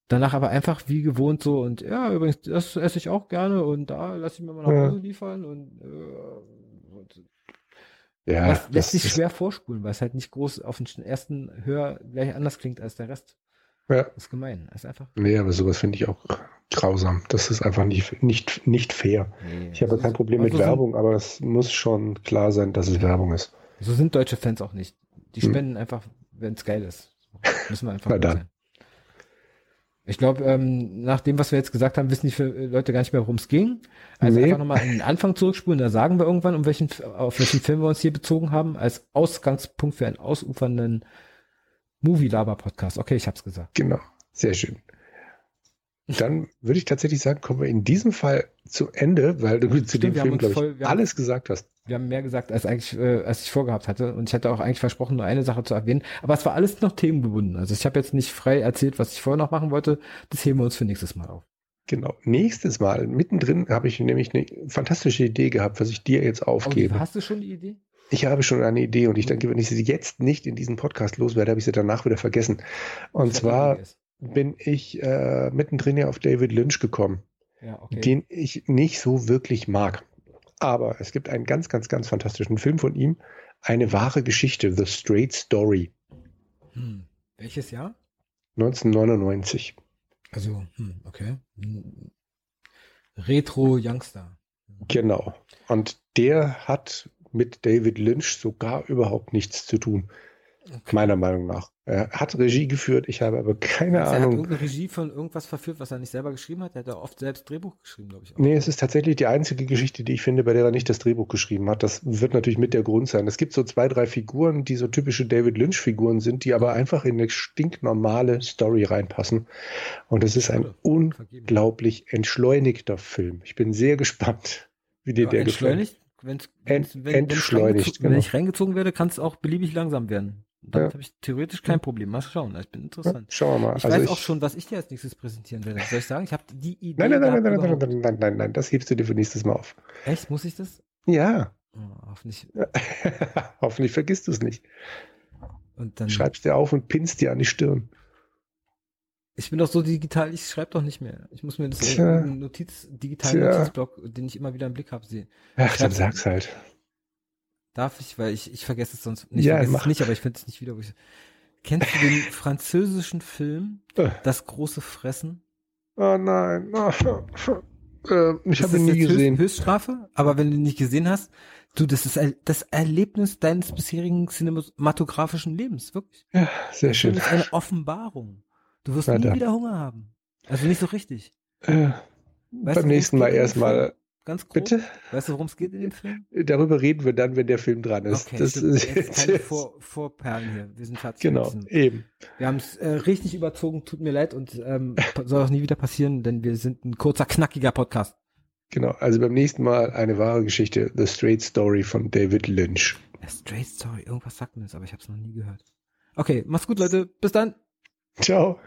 danach aber einfach wie gewohnt so und ja, übrigens, das esse ich auch gerne und da lasse ich mir mal nach Hause ja. liefern und, äh, und ja, das lässt sich schwer vorspulen, weil es halt nicht groß auf den ersten Hör gleich anders klingt als der Rest. Ja. Das ist gemein. Das ist einfach. Nee, aber sowas finde ich auch grausam. Das ist einfach nicht, nicht, nicht fair. Nee, ich habe kein Problem mit Werbung, sind, aber es muss schon klar sein, dass es Werbung ist. So sind deutsche Fans auch nicht. Die hm. spenden hm. einfach, wenn es geil ist. Müssen wir einfach *laughs* Na dann. Sein. Ich glaube, ähm, nach dem, was wir jetzt gesagt haben, wissen die Leute gar nicht mehr, worum es ging. Also nee. einfach nochmal an den Anfang zurückspulen, da sagen wir irgendwann, um welchen, auf welchen Film wir uns hier bezogen haben, als Ausgangspunkt für einen ausufernden Movie-Laber-Podcast. Okay, ich hab's gesagt. Genau, sehr schön. Dann würde ich tatsächlich sagen, kommen wir in diesem Fall zu Ende, weil du Stimmt, zu dem Film, glaube ich, voll, alles haben, gesagt hast. Wir haben mehr gesagt, als eigentlich, äh, als ich vorgehabt hatte. Und ich hatte auch eigentlich versprochen, nur eine Sache zu erwähnen. Aber es war alles noch themengebunden. Also ich habe jetzt nicht frei erzählt, was ich vorher noch machen wollte. Das heben wir uns für nächstes Mal auf. Genau. Nächstes Mal, mittendrin, habe ich nämlich eine fantastische Idee gehabt, was ich dir jetzt aufgebe. Oh, hast du schon die Idee? Ich habe schon eine Idee und ich denke, wenn ich sie jetzt nicht in diesem Podcast loswerde, habe ich sie danach wieder vergessen. Und zwar bin ich äh, mittendrin ja auf David Lynch gekommen, ja, okay. den ich nicht so wirklich mag. Aber es gibt einen ganz, ganz, ganz fantastischen Film von ihm, eine wahre Geschichte, The Straight Story. Hm. Welches Jahr? 1999. Also, hm, okay. Retro Youngster. Genau. Und der hat mit David Lynch so gar überhaupt nichts zu tun. Okay. Meiner Meinung nach. Er hat Regie geführt, ich habe aber keine also Ahnung. Er hat irgendeine Regie von irgendwas verführt, was er nicht selber geschrieben hat. Er hat ja oft selbst Drehbuch geschrieben, glaube ich. Auch. Nee, es ist tatsächlich die einzige Geschichte, die ich finde, bei der er nicht das Drehbuch geschrieben hat. Das wird natürlich mit der Grund sein. Es gibt so zwei, drei Figuren, die so typische David Lynch-Figuren sind, die aber einfach in eine stinknormale Story reinpassen. Und es ist ein unglaublich entschleunigter Film. Ich bin sehr gespannt, wie dir ja, der gefällt. Wenn's, wenn's, wenn, entschleunigt. Wenn, genau. wenn ich reingezogen werde, kann es auch beliebig langsam werden. Dann ja. habe ich theoretisch kein Problem. Mal schauen, ich bin interessant. Ja, schauen wir mal. Ich also weiß ich, auch schon, was ich dir als nächstes präsentieren werde. Soll ich sagen, ich habe die Idee. Nein, nein, nein, nein, nein, nein, nein, nein, nein, das hebst du dir für nächstes Mal auf. Echt? Muss ich das? Ja. Oh, hoffentlich. *laughs* hoffentlich vergisst du es nicht. Und dann schreibst dir auf und pinnst dir an die Stirn. Ich bin doch so digital, ich schreibe doch nicht mehr. Ich muss mir das Tja. Notiz, digitalen Tja. Notizblock, den ich immer wieder im Blick habe, sehen. Ach, dann sag's halt. Darf ich, weil ich, ich vergesse es sonst nicht, ja, vergesse es nicht, aber ich finde es nicht wieder. Ich, kennst du den *laughs* französischen Film äh. Das große Fressen? Oh nein. Oh, *laughs* äh, ich habe ihn nie gesehen. Höchststrafe, aber wenn du ihn nicht gesehen hast, du, das ist das Erlebnis deines bisherigen cinematografischen Lebens, wirklich. Ja, sehr schön. Das ist eine Offenbarung. Du wirst Weiter. nie wieder Hunger haben. Also nicht so richtig. Äh, beim nächsten Mal erstmal Ganz grob. Bitte? Weißt du, worum es geht in dem Film? Darüber reden wir dann, wenn der Film dran ist. Okay, das *laughs* ist jetzt keine Vor Vorperlen hier. Wir sind tatsächlich. Genau, eben. Wir haben es äh, richtig überzogen, tut mir leid und ähm, *laughs* soll auch nie wieder passieren, denn wir sind ein kurzer, knackiger Podcast. Genau, also beim nächsten Mal eine wahre Geschichte, The Straight Story von David Lynch. The Straight Story, irgendwas sagt mir das, aber ich habe es noch nie gehört. Okay, mach's gut, Leute. Bis dann. Ciao.